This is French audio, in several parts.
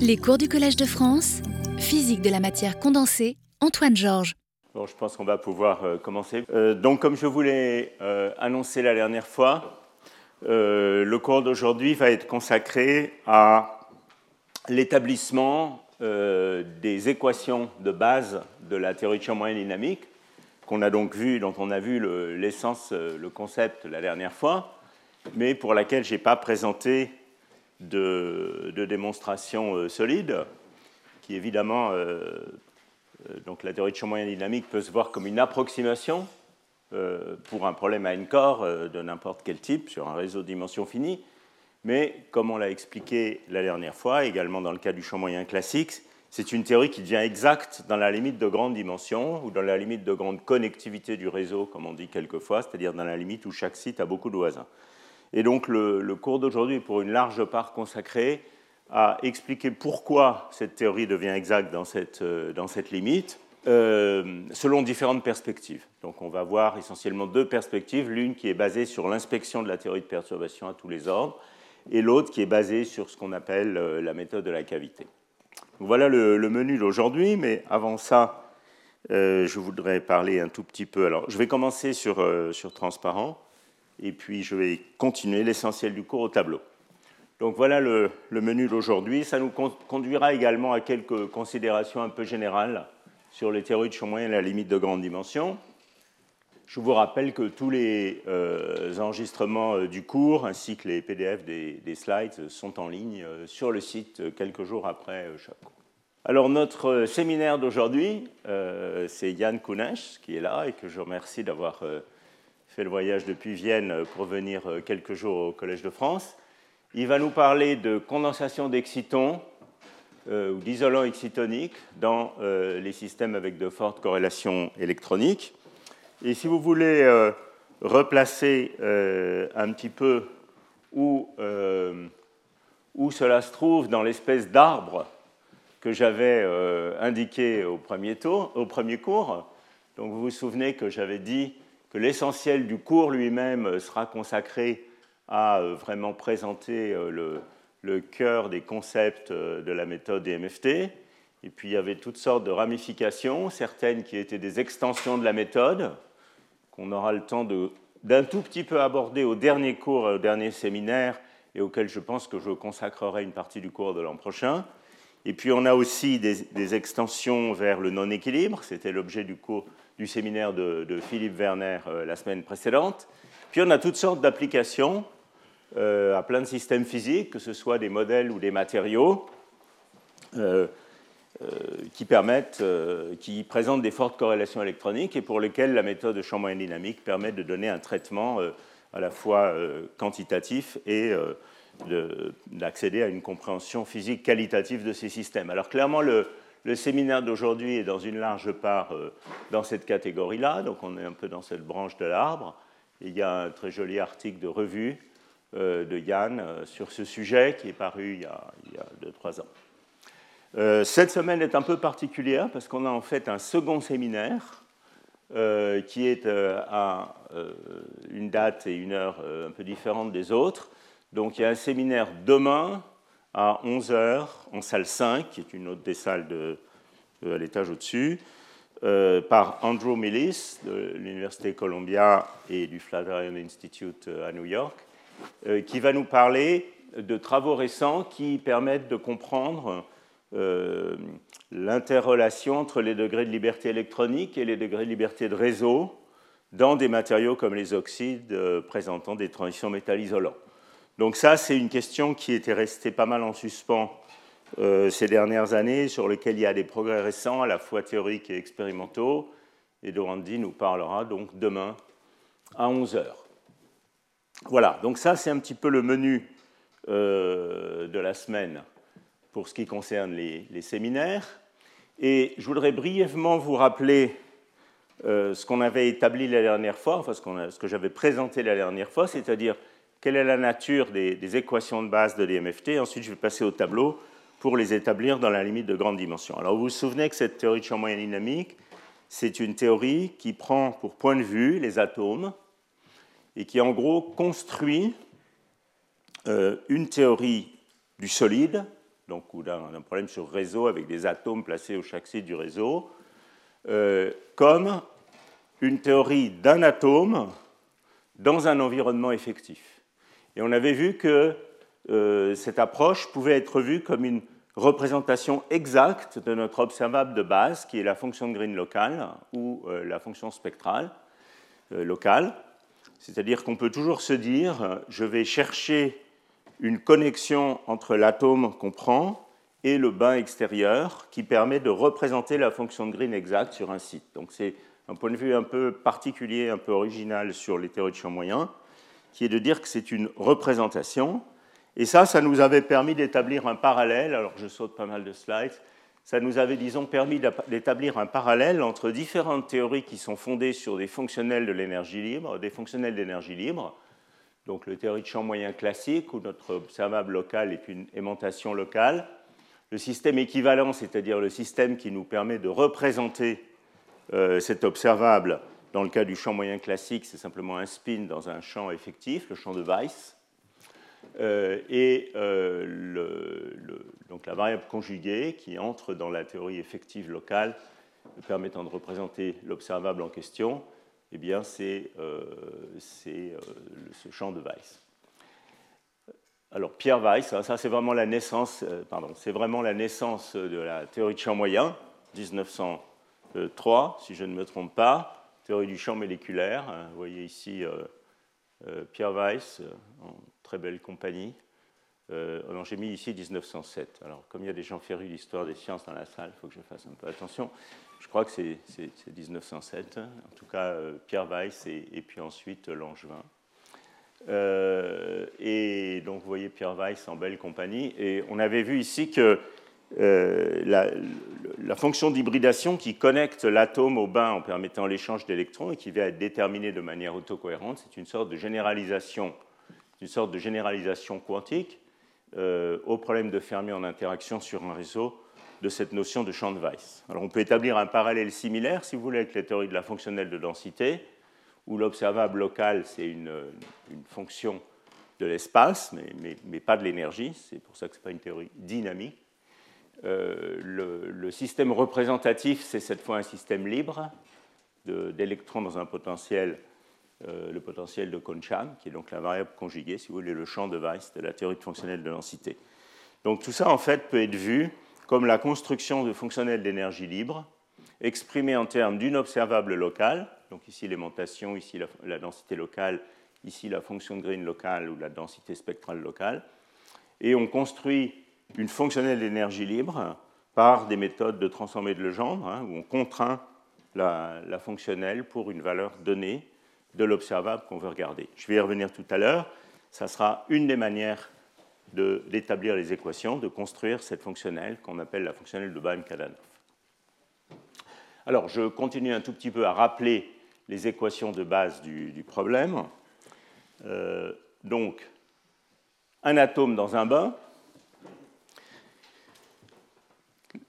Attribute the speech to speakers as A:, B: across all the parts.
A: Les cours du Collège de France, physique de la matière condensée, Antoine Georges.
B: Bon, je pense qu'on va pouvoir euh, commencer. Euh, donc, comme je voulais euh, annoncer la dernière fois, le cours d'aujourd'hui va être consacré à l'établissement des équations de base de la théorie de champ moyen dynamique, qu'on a donc vu, dont on a vu l'essence, le, concept la dernière fois, mais pour laquelle je n'ai pas présenté de, démonstration solide, qui évidemment euh, donc la théorie de champ moyen dynamique peut se voir comme une approximation euh, pour un problème à n corps euh, de n'importe quel type sur un réseau de dimension finie. Mais comme on l'a expliqué la dernière fois, également dans le cas du champ moyen classique, c'est une théorie qui devient exacte dans la limite de grande dimension ou dans la limite de grande connectivité du réseau, comme on dit quelquefois, c'est-à-dire dans la limite où chaque site a beaucoup de voisins. Et donc le, cours d'aujourd'hui est pour une large part consacré à expliquer pourquoi cette théorie devient exacte dans cette, euh, dans cette limite, euh, selon différentes perspectives. Donc on va voir essentiellement deux perspectives, l'une qui est basée sur l'inspection de la théorie de perturbation à tous les ordres, et l'autre qui est basée sur ce qu'on appelle euh, la méthode de la cavité. voilà le, menu d'aujourd'hui, mais avant ça, je voudrais parler un tout petit peu. Alors, je vais commencer sur, sur transparent, et puis je vais continuer l'essentiel du cours au tableau. Donc voilà le, menu d'aujourd'hui. Ça nous conduira également à quelques considérations un peu générales sur les théories de champ moyen et la limite de grande dimension. Je vous rappelle que tous les euh, enregistrements euh, du cours ainsi que les PDF des, slides sont en ligne euh, sur le site quelques jours après chaque cours. Alors notre séminaire d'aujourd'hui, c'est Yann Kounesh qui est là et que je remercie d'avoir fait le voyage depuis Vienne pour venir quelques jours au Collège de France. Il va nous parler de condensation d'excitons euh, ou d'isolants excitoniques dans euh, les systèmes avec de fortes corrélations électroniques. Et si vous voulez euh, replacer un petit peu où, où, cela se trouve dans l'espèce d'arbre que j'avais indiqué au premier, tour, au premier cours, donc vous vous souvenez que j'avais dit l'essentiel du cours lui-même sera consacré a euh, vraiment présenté euh, le, cœur des concepts euh, de la méthode DMFT. Et puis il y avait toutes sortes de ramifications, certaines qui étaient des extensions de la méthode, qu'on aura le temps d'un tout petit peu aborder au dernier cours, au dernier séminaire, et auquel je pense que je consacrerai une partie du cours de l'an prochain. Et puis on a aussi des, extensions vers le non-équilibre, c'était l'objet du cours du séminaire de, Philippe Werner la semaine précédente. Puis on a toutes sortes d'applications euh, à plein de systèmes physiques, que ce soit des modèles ou des matériaux, euh, euh, qui permettent, qui présentent des fortes corrélations électroniques et pour lesquels la méthode de champ moyen dynamique permet de donner un traitement à la fois quantitatif et d'accéder à une compréhension physique qualitative de ces systèmes. Alors clairement, le, le séminaire d'aujourd'hui est dans une large part dans cette catégorie-là, donc on est un peu dans cette branche de l'arbre. Il y a un très joli article de revue euh, de Yann euh, sur ce sujet qui est paru il y a, 2-3 ans. Euh, cette semaine est un peu particulière parce qu'on a en fait un second séminaire qui est à une date et une heure un peu différentes des autres. Donc il y a un séminaire demain à 11h en salle 5, qui est une autre des salles à l'étage au-dessus, par Andrew Millis de l'Université Columbia et du Flatiron Institute à New York. Euh, qui va nous parler de travaux récents qui permettent de comprendre euh, l'interrelation entre les degrés de liberté électronique et les degrés de liberté de réseau dans des matériaux comme les oxydes euh, présentant des transitions métal-isolants. Donc ça, c'est une question qui était restée pas mal en suspens ces dernières années, sur lequel il y a des progrès récents, à la fois théoriques et expérimentaux. Et Dorandi nous parlera donc demain à 11 heures. Voilà, donc ça c'est un petit peu le menu euh, de la semaine pour ce qui concerne les, séminaires. Et je voudrais brièvement vous rappeler euh, ce qu'on avait établi la dernière fois, enfin ce, que j'avais présenté la dernière fois, c'est-à-dire quelle est la nature des, équations de base de l'IMFT. Ensuite, je vais passer au tableau pour les établir dans la limite de grande dimension. Alors, vous vous souvenez que cette théorie de champ moyen dynamique, c'est une théorie qui prend pour point de vue les atomes, et qui en gros construit euh, une théorie du solide donc, ou d'un problème sur réseau avec des atomes placés au chaque site du réseau, euh, comme une théorie d'un atome dans un environnement effectif. Et on avait vu que euh, cette approche pouvait être vue comme une représentation exacte de notre observable de base, qui est la fonction de Green locale ou euh, la fonction spectrale locale. C'est-à-dire qu'on peut toujours se dire, je vais chercher une connexion entre l'atome qu'on prend et le bain extérieur qui permet de représenter la fonction de Green exacte sur un site. Donc c'est un point de vue un peu particulier, un peu original sur les théories de champ moyen, qui est de dire que c'est une représentation. Et ça, ça nous avait permis d'établir un parallèle, alors je saute pas mal de slides, ça nous avait, disons, permis d'établir un parallèle entre différentes théories qui sont fondées sur des fonctionnels de l'énergie libre, des fonctionnels d'énergie libre, donc le théorie de champ moyen classique, où notre observable local est une aimantation locale, le système équivalent, c'est-à-dire le système qui nous permet de représenter euh, cet observable, dans le cas du champ moyen classique, c'est simplement un spin dans un champ effectif, le champ de Weiss, euh, et euh, donc la variable conjuguée qui entre dans la théorie effective locale permettant de représenter l'observable en question, eh bien c'est ce champ de Weiss. Alors Pierre Weiss, ça c'est vraiment la c'est vraiment la naissance de la théorie de champ moyen, 1900. 3, si je ne me trompe pas, théorie du champ moléculaire. Hein, vous voyez ici euh, euh, Pierre Weiss, euh, en très belle compagnie. j'ai mis ici 1907. Alors, comme il y a des gens férus d'histoire des sciences dans la salle, il faut que je fasse un peu attention. Je crois que c'est 1907. En tout cas, Pierre Weiss et, et puis ensuite Langevin. et donc, vous voyez Pierre Weiss en belle compagnie. Et on avait vu ici que euh, la, fonction d'hybridation qui connecte l'atome au bain en permettant l'échange d'électrons et qui va être déterminée de manière autocohérente, c'est une sorte de généralisation, une sorte de généralisation quantique euh, au problème de Fermi en interaction sur un réseau de cette notion de champ de Weiss. Alors on peut établir un parallèle similaire, si vous voulez, avec la théorie de la fonctionnelle de densité, où l'observable local, c'est une, fonction de l'espace, mais, mais, pas de l'énergie, c'est pour ça que ce n'est pas une théorie dynamique. Euh, le, système représentatif, c'est cette fois un système libre d'électrons dans un potentiel, euh, le potentiel de Conchan, qui est donc la variable conjuguée, si vous voulez, le champ de Weiss de la théorie fonctionnelle de densité. Donc tout ça, en fait, peut être vu comme la construction de fonctionnels d'énergie libre, exprimée en termes d'une observable locale, donc ici l'aimantation, ici la, la, densité locale, ici la fonction de Green locale ou la densité spectrale locale, et on construit une fonctionnelle d'énergie libre par des méthodes de transformer de Legendre, hein, où on contraint la, fonctionnelle pour une valeur donnée de l'observable qu'on veut regarder. Je vais y revenir tout à l'heure. Ça sera une des manières d'établir les équations, de construire cette fonctionnelle qu'on appelle la fonctionnelle de Baum-Kadanoff. Alors, je continue un tout petit peu à rappeler les équations de base du, problème. Euh, donc, un atome dans un bain,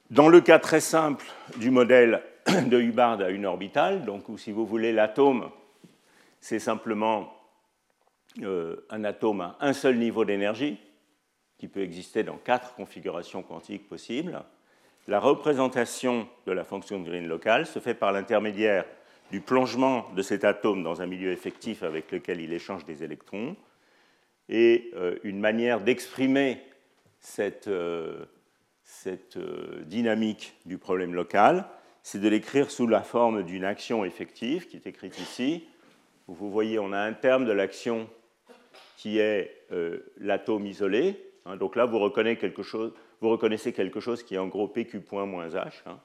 B: Dans le cas très simple du modèle de Hubbard à une orbitale, donc où si vous voulez l'atome, c'est simplement euh, un atome à un seul niveau d'énergie, qui peut exister dans quatre configurations quantiques possibles. La représentation de la fonction de Green locale se fait par l'intermédiaire du plongement de cet atome dans un milieu effectif avec lequel il échange des électrons. Et euh, une manière d'exprimer cette, euh, cette euh, dynamique du problème local, c'est de l'écrire sous la forme d'une action effective qui est écrite ici. Vous voyez, on a un terme de l'action qui est euh, l'atome isolé. Hein. donc là, vous reconnaissez, quelque chose, qui est en gros PQ point moins H. Hein.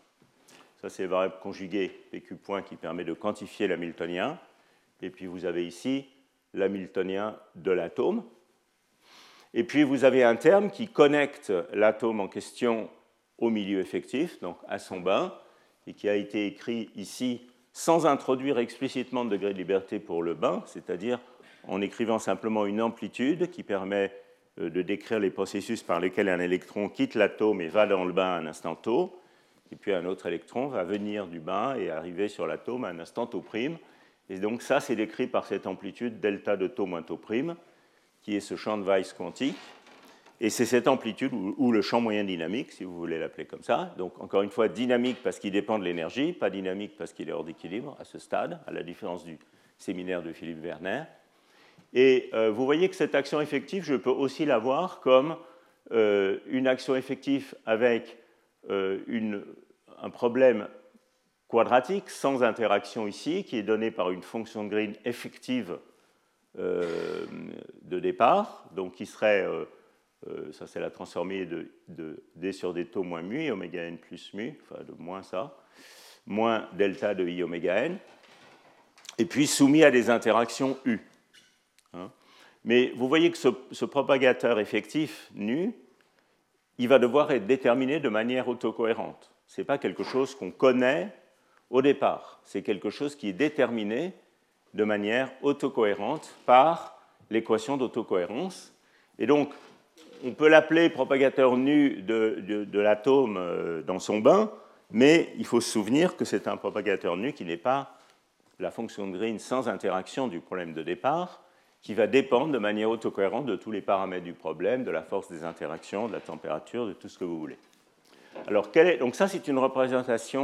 B: Ça, c'est variable conjuguée PQ point qui permet de quantifier l'hamiltonien. Et puis vous avez ici l'hamiltonien de l'atome. Et puis vous avez un terme qui connecte l'atome en question au milieu effectif, donc à son bain, et qui a été écrit ici sans introduire explicitement de degré de liberté pour le bain, c'est-à-dire en écrivant simplement une amplitude qui permet euh, de décrire les processus par lesquels un électron quitte l'atome et va dans le bain à un instant tau, et puis un autre électron va venir du bain et arriver sur l'atome à un instant tau prime. Et donc ça, c'est décrit par cette amplitude delta de tau moins tau prime qui est ce champ de Weiss quantique. Et c'est cette amplitude, ou, le champ moyen dynamique, si vous voulez l'appeler comme ça. Donc, encore une fois, dynamique parce qu'il dépend de l'énergie, pas dynamique parce qu'il est hors d'équilibre à ce stade, à la différence du séminaire de Philippe Werner. Et euh, vous voyez que cette action effective, je peux aussi la voir comme euh, une action effective avec euh, une, un problème quadratique sans interaction ici, qui est donné par une fonction de Green effective de départ, donc qui serait, ça c'est la transformée de, d sur d taux moins mu, oméga n plus mu, enfin de moins ça, moins delta de i oméga n, et puis soumis à des interactions U. Hein. Mais vous voyez que ce, propagateur effectif nu, il va devoir être déterminé de manière autocohérente. Ce n'est pas quelque chose qu'on connaît au départ, c'est quelque chose qui est déterminé de manière autocohérente par l'équation d'autocohérence. Et donc, on peut l'appeler propagateur nu de, l'atome euh, dans son bain, mais il faut se souvenir que c'est un propagateur nu qui n'est pas la fonction de Green sans interaction du problème de départ, qui va dépendre de manière autocohérente de tous les paramètres du problème, de la force des interactions, de la température, de tout ce que vous voulez. Alors, est... donc ça, c'est une représentation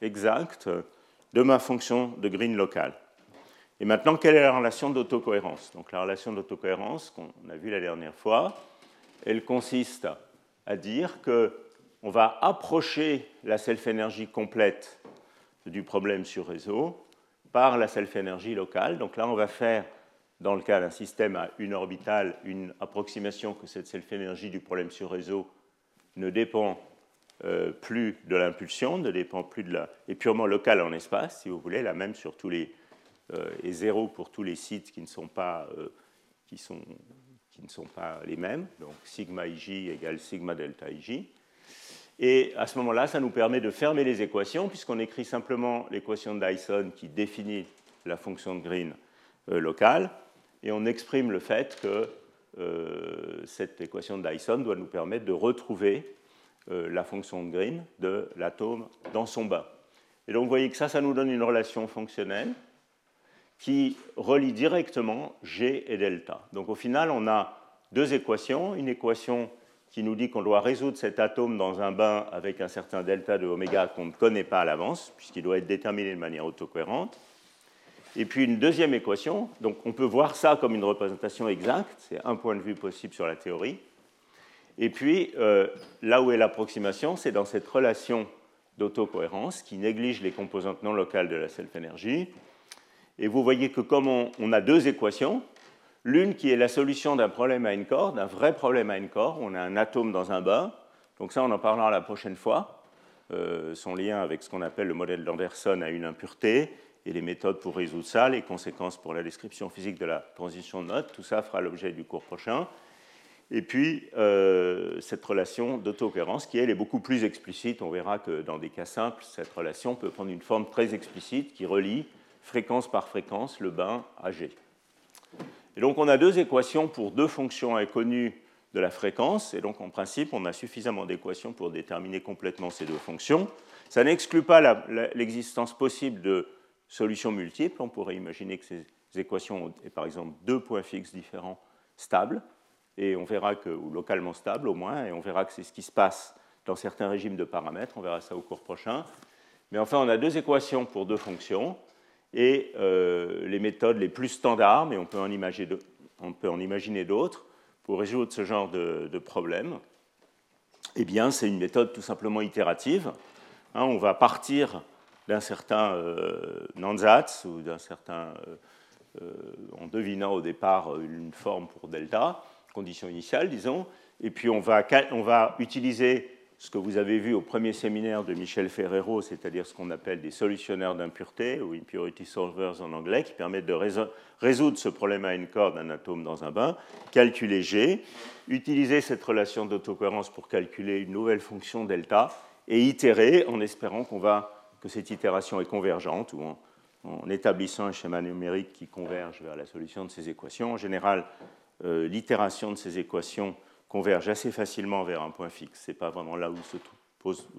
B: exacte de ma fonction de Green locale. Et maintenant, quelle est la relation d'autocohérence? Donc, la relation d'autocohérence qu'on a vue la dernière fois, elle consiste à dire qu'on va approcher la self-énergie complète du problème sur réseau par la self-énergie locale. Donc là, on va faire, dans le cas d'un système à une orbitale, une approximation que cette self-énergie du problème sur réseau ne dépend euh, plus de l'impulsion, ne dépend plus de la... est purement locale en espace, si vous voulez, la même sur tous les... Euh, et zéro pour tous les sites qui ne sont pas, euh, qui sont, qui ne sont pas les mêmes. Donc sigma ij égale sigma delta ij. Et à ce moment-là, ça nous permet de fermer les équations, puisqu'on écrit simplement l'équation de Dyson qui définit la fonction de Green euh, locale, et on exprime le fait que cette équation de Dyson doit nous permettre de retrouver la fonction de Green de l'atome dans son bain. Et donc vous voyez que ça, ça nous donne une relation fonctionnelle qui relie directement G et delta. Donc au final, on a deux équations, une équation qui nous dit qu'on doit résoudre cet atome dans un bain avec un certain delta de oméga qu'on ne connaît pas à l'avance, puisqu'il doit être déterminé de manière autocohérente. Et puis une deuxième équation, donc on peut voir ça comme une représentation exacte, c'est un point de vue possible sur la théorie. Et puis euh, là où est l'approximation, c'est dans cette relation d'autocohérence qui néglige les composantes non locales de la self-énergie. Et vous voyez que comme on a deux équations, L'une qui est la solution d'un problème à une corde, d'un vrai problème à une corde. On a un atome dans un bain. Donc ça, on en parlera la prochaine fois. Euh, son lien avec ce qu'on appelle le modèle d'Anderson à une impureté et les méthodes pour résoudre ça, les conséquences pour la description physique de la transition de notes, tout ça fera l'objet du cours prochain. Et puis, euh, cette relation d'autocohérence qui, elle, est beaucoup plus explicite. On verra que dans des cas simples, cette relation peut prendre une forme très explicite qui relie fréquence par fréquence le bain à G. Et donc on a deux équations pour deux fonctions inconnues de la fréquence, et donc en principe on a suffisamment d'équations pour déterminer complètement ces deux fonctions. Ça n'exclut pas l'existence possible de solutions multiples. On pourrait imaginer que ces équations ont par exemple deux points fixes différents stables, et on verra que, ou localement stables au moins, et on verra que c'est ce qui se passe dans certains régimes de paramètres, on verra ça au cours prochain. Mais enfin, on a deux équations pour deux fonctions, et euh, les méthodes les plus standards, mais on peut en imaginer, d'autres pour résoudre ce genre de, problème. Eh bien, c'est une méthode tout simplement itérative. Hein, on va partir d'un certain euh, Nansatz ou d'un certain, euh, en devinant au départ une forme pour delta, condition initiale, disons, et puis on va utiliser ce que vous avez vu au premier séminaire de Michel Ferrero, c'est-à-dire ce qu'on appelle des solutionneurs d'impureté, ou impurity solvers en anglais, qui permettent de résoudre ce problème à une corde d'un atome dans un bain, calculer G, utiliser cette relation d'autocohérence pour calculer une nouvelle fonction delta, et itérer en espérant qu'on va, que cette itération est convergente, ou en, en, établissant un schéma numérique qui converge vers la solution de ces équations. En général, euh, l'itération de ces équations converge assez facilement vers un point fixe. Ce n'est pas vraiment là où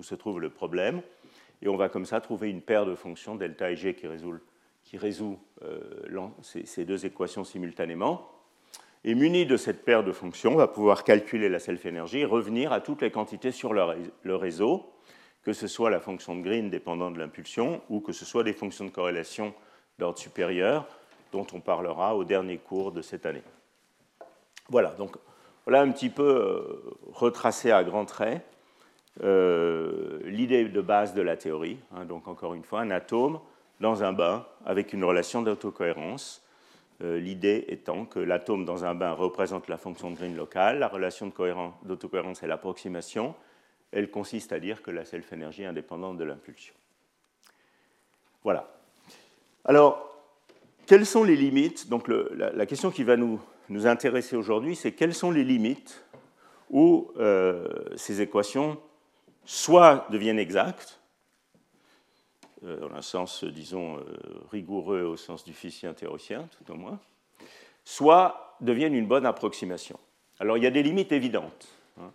B: se, trouve le problème. Et on va comme ça trouver une paire de fonctions, delta et g, qui résout, qui résout euh, ces, deux équations simultanément. Et muni de cette paire de fonctions, on va pouvoir calculer la self-énergie et revenir à toutes les quantités sur le réseau, que ce soit la fonction de Green dépendant de l'impulsion ou que ce soit des fonctions de corrélation d'ordre supérieur dont on parlera au dernier cours de cette année. Voilà, donc voilà un petit peu euh, retracé à grands traits euh, l'idée de base de la théorie. Hein, donc encore une fois, un atome dans un bain avec une relation d'autocohérence. Euh, l'idée étant que l'atome dans un bain représente la fonction de Green locale, la relation d'autocohérence est l'approximation. Elle consiste à dire que la self-énergie est indépendante de l'impulsion. Voilà. Alors, quelles sont les limites? Donc, la, question qui va nous, nous intéresser aujourd'hui, c'est quelles sont les limites où euh, ces équations soit deviennent exactes, euh, dans un sens, disons, euh, rigoureux au sens du physicien théoricien, tout au moins, soit deviennent une bonne approximation. Alors il y a des limites évidentes. Hein.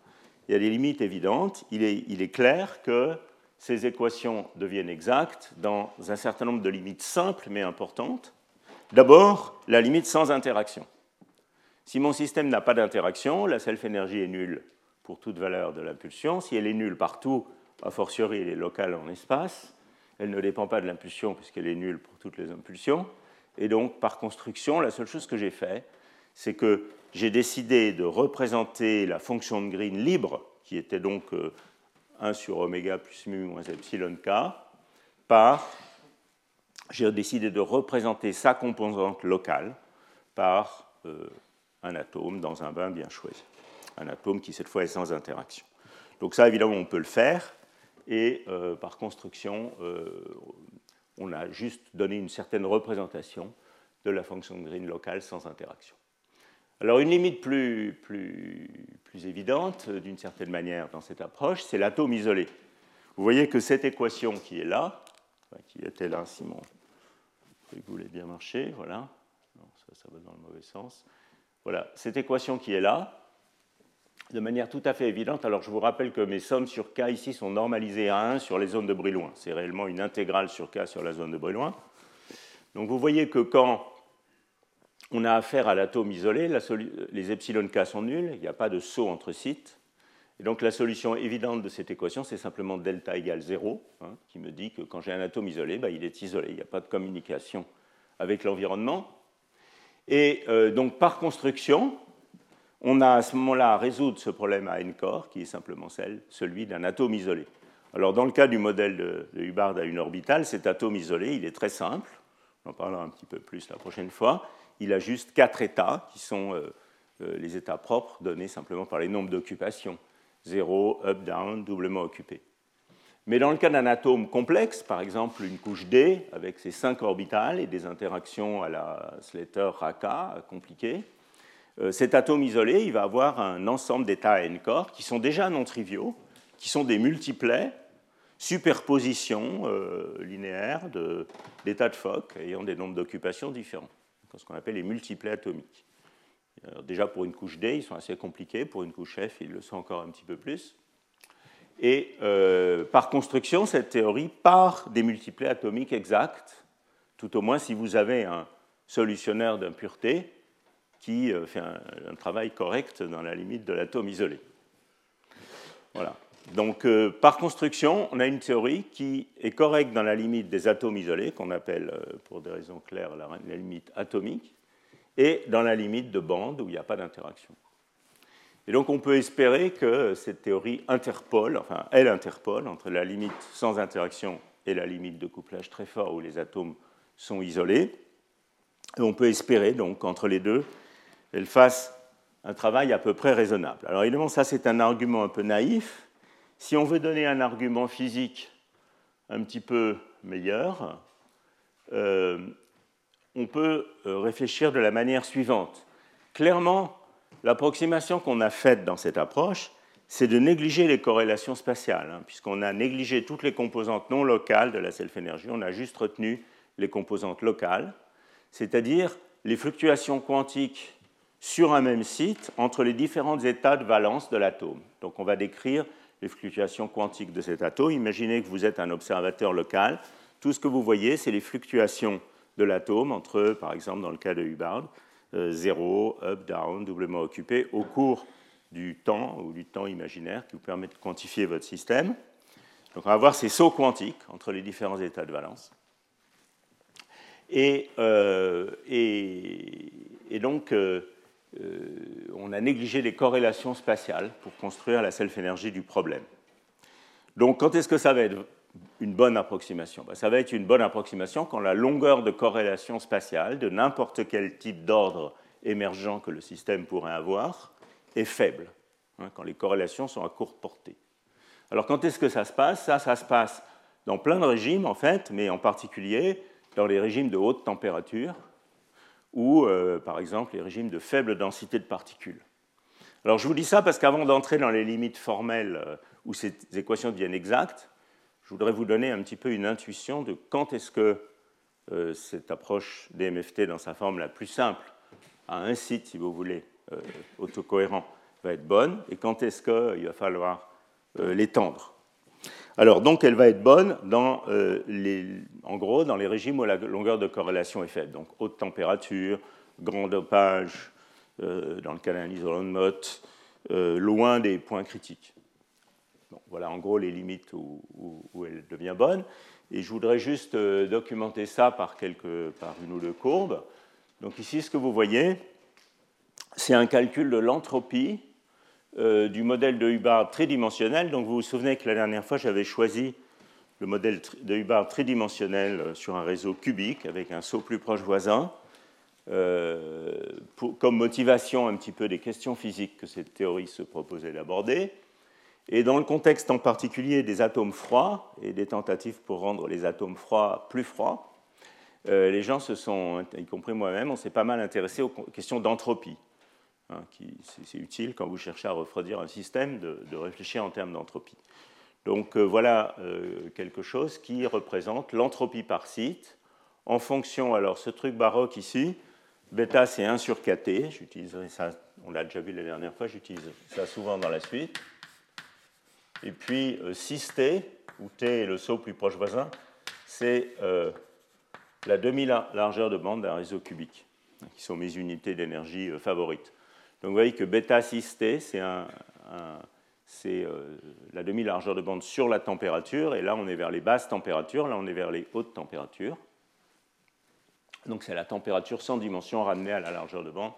B: Il y a des limites évidentes. Il est, clair que ces équations deviennent exactes dans un certain nombre de limites simples mais importantes. D'abord, la limite sans interaction. Si mon système n'a pas d'interaction, la self-énergie est nulle pour toute valeur de l'impulsion. Si elle est nulle partout, a fortiori elle est locale en espace, elle ne dépend pas de l'impulsion puisqu'elle est nulle pour toutes les impulsions. Et donc, par construction, la seule chose que j'ai fait, c'est que j'ai décidé de représenter la fonction de Green libre, qui était donc 1 euh, sur oméga plus mu moins epsilon k, par, j'ai décidé de représenter sa composante locale par euh, un atome dans un bain bien choisi un atome qui cette fois est sans interaction. Donc ça, évidemment, on peut le faire, et euh, par construction, euh, on a juste donné une certaine représentation de la fonction de Green locale sans interaction. Alors une limite plus, plus, plus évidente, d'une certaine manière, dans cette approche, c'est l'atome isolé. Vous voyez que cette équation qui est là, qui était là, Simon, vous voulez bien marcher, voilà. Non, ça, ça va dans le mauvais sens. Voilà, cette équation qui est là, de manière tout à fait évidente. Alors je vous rappelle que mes sommes sur K ici sont normalisées à 1 sur les zones de bruit loin. C'est réellement une intégrale sur K sur la zone de bruit loin. Donc vous voyez que quand on a affaire à l'atome isolé, les epsilon K sont nuls, il n'y a pas de saut entre sites. Et donc la solution évidente de cette équation, c'est simplement delta égale 0, hein, qui me dit que quand j'ai un atome isolé, bah, il est isolé, il n'y a pas de communication avec l'environnement. Et euh, donc par construction, on a à ce moment-là à résoudre ce problème à n corps, qui est simplement celui d'un atome isolé. Alors, dans le cas du modèle de, Hubbard à une orbitale, cet atome isolé, il est très simple. On en parlera un petit peu plus la prochaine fois. Il a juste quatre états, qui sont euh, euh, les états propres donnés simplement par les nombres d'occupation 0, up, down, doublement occupé. Mais dans le cas d'un atome complexe, par exemple une couche D avec ses cinq orbitales et des interactions à la Slater-Raka compliquées, euh, cet atome isolé, il va avoir un ensemble d'états à n corps qui sont déjà non triviaux, qui sont des multiplets, superpositions euh, linéaires d'états de, Fock ayant des nombres d'occupation différents, ce qu'on appelle les multiplets atomiques. déjà pour une couche D, ils sont assez compliqués, pour une couche F, ils le sont encore un petit peu plus. Et euh, par construction, cette théorie part des multiplets atomiques exacts, tout au moins si vous avez un solutionnaire d'impureté qui euh, fait un, travail correct dans la limite de l'atome isolé. Voilà. Donc, euh, par construction, on a une théorie qui est correcte dans la limite des atomes isolés, qu'on appelle, pour des raisons claires, la, limite atomique, et dans la limite de bande où il n'y a pas d'interaction. Et donc, on peut espérer que cette théorie interpole, enfin, elle interpole entre la limite sans interaction et la limite de couplage très fort où les atomes sont isolés. On peut espérer, donc, entre les deux, elle fasse un travail à peu près raisonnable. Alors évidemment, ça c'est un argument un peu naïf. Si on veut donner un argument physique un petit peu meilleur, euh, on peut euh, réfléchir de la manière suivante. Clairement, l'approximation qu'on a faite dans cette approche, c'est de négliger les corrélations spatiales, hein, puisqu'on a négligé toutes les composantes non locales de la self-énergie, on a juste retenu les composantes locales, c'est-à-dire les fluctuations quantiques sur un même site entre les différents états de valence de l'atome. Donc on va décrire les fluctuations quantiques de cet atome. Imaginez que vous êtes un observateur local. Tout ce que vous voyez, c'est les fluctuations de l'atome entre, par exemple, dans le cas de Hubbard, 0, up, down, doublement occupé, au cours du temps ou du temps imaginaire qui vous permet de quantifier votre système. Donc on va voir ces sauts quantiques entre les différents états de valence. Et, euh, et, donc, euh, euh, on a négligé les corrélations spatiales pour construire la self-énergie du problème. Donc, quand est-ce que ça va être une bonne approximation ben, Ça va être une bonne approximation quand la longueur de corrélation spatiale de n'importe quel type d'ordre émergent que le système pourrait avoir est faible, hein, quand les corrélations sont à courte portée. Alors, quand est-ce que ça se passe? Ça, ça se passe dans plein de régimes, en fait, mais en particulier dans les régimes de haute température ou, euh, par exemple, les régimes de faible densité de particules. Alors, je vous dis ça parce qu'avant d'entrer dans les limites formelles euh, où ces équations deviennent exactes, voudrais vous donner un petit peu une intuition de quand est-ce que euh, cette approche des MFT dans sa forme la plus simple, à un site, si vous voulez, autocohérent, va être bonne, et quand est-ce qu'il va falloir l'étendre. Alors, donc, elle va être bonne dans euh, les, en gros dans les régimes où la longueur de corrélation est faible. Donc, haute température, grand dopage, euh, dans le cas d'un isolant de Mott, euh, loin des points critiques. Voilà en gros les limites où, elle devient bonne. Et je voudrais juste documenter ça par, quelques, par une ou deux courbes. Donc, ici, ce que vous voyez, c'est un calcul de l'entropie euh, du modèle de Hubbard tridimensionnel. Donc vous vous souvenez que la dernière fois, j'avais choisi le modèle de Hubbard tridimensionnel euh, sur un réseau cubique avec un saut plus proche voisin, euh, comme motivation un petit peu des questions physiques que cette théorie se proposait d'aborder. Et dans le contexte en particulier des atomes froids et des tentatives pour rendre les atomes froids plus froids, les gens se sont, y compris moi-même, on s'est pas mal intéressé aux questions d'entropie. Hein, c'est utile quand vous cherchez à refroidir un système de, réfléchir en termes d'entropie. Donc euh, voilà euh, quelque chose qui représente l'entropie par site en fonction, alors ce truc baroque ici, bêta c'est 1 sur kt, j'utiliserai ça, on l'a déjà vu la dernière fois, j'utilise ça souvent dans la suite. Et puis 6t, euh, où t est le saut plus proche voisin, c'est la demi-largeur de bande d'un réseau cubique, hein, qui sont mes unités d'énergie favorites. Donc vous voyez que bêta 6 T, c'est euh, la demi-largeur de bande sur la température, et là on est vers les basses températures, là on est vers les hautes températures. Donc c'est la température sans dimension ramenée à la largeur de bande.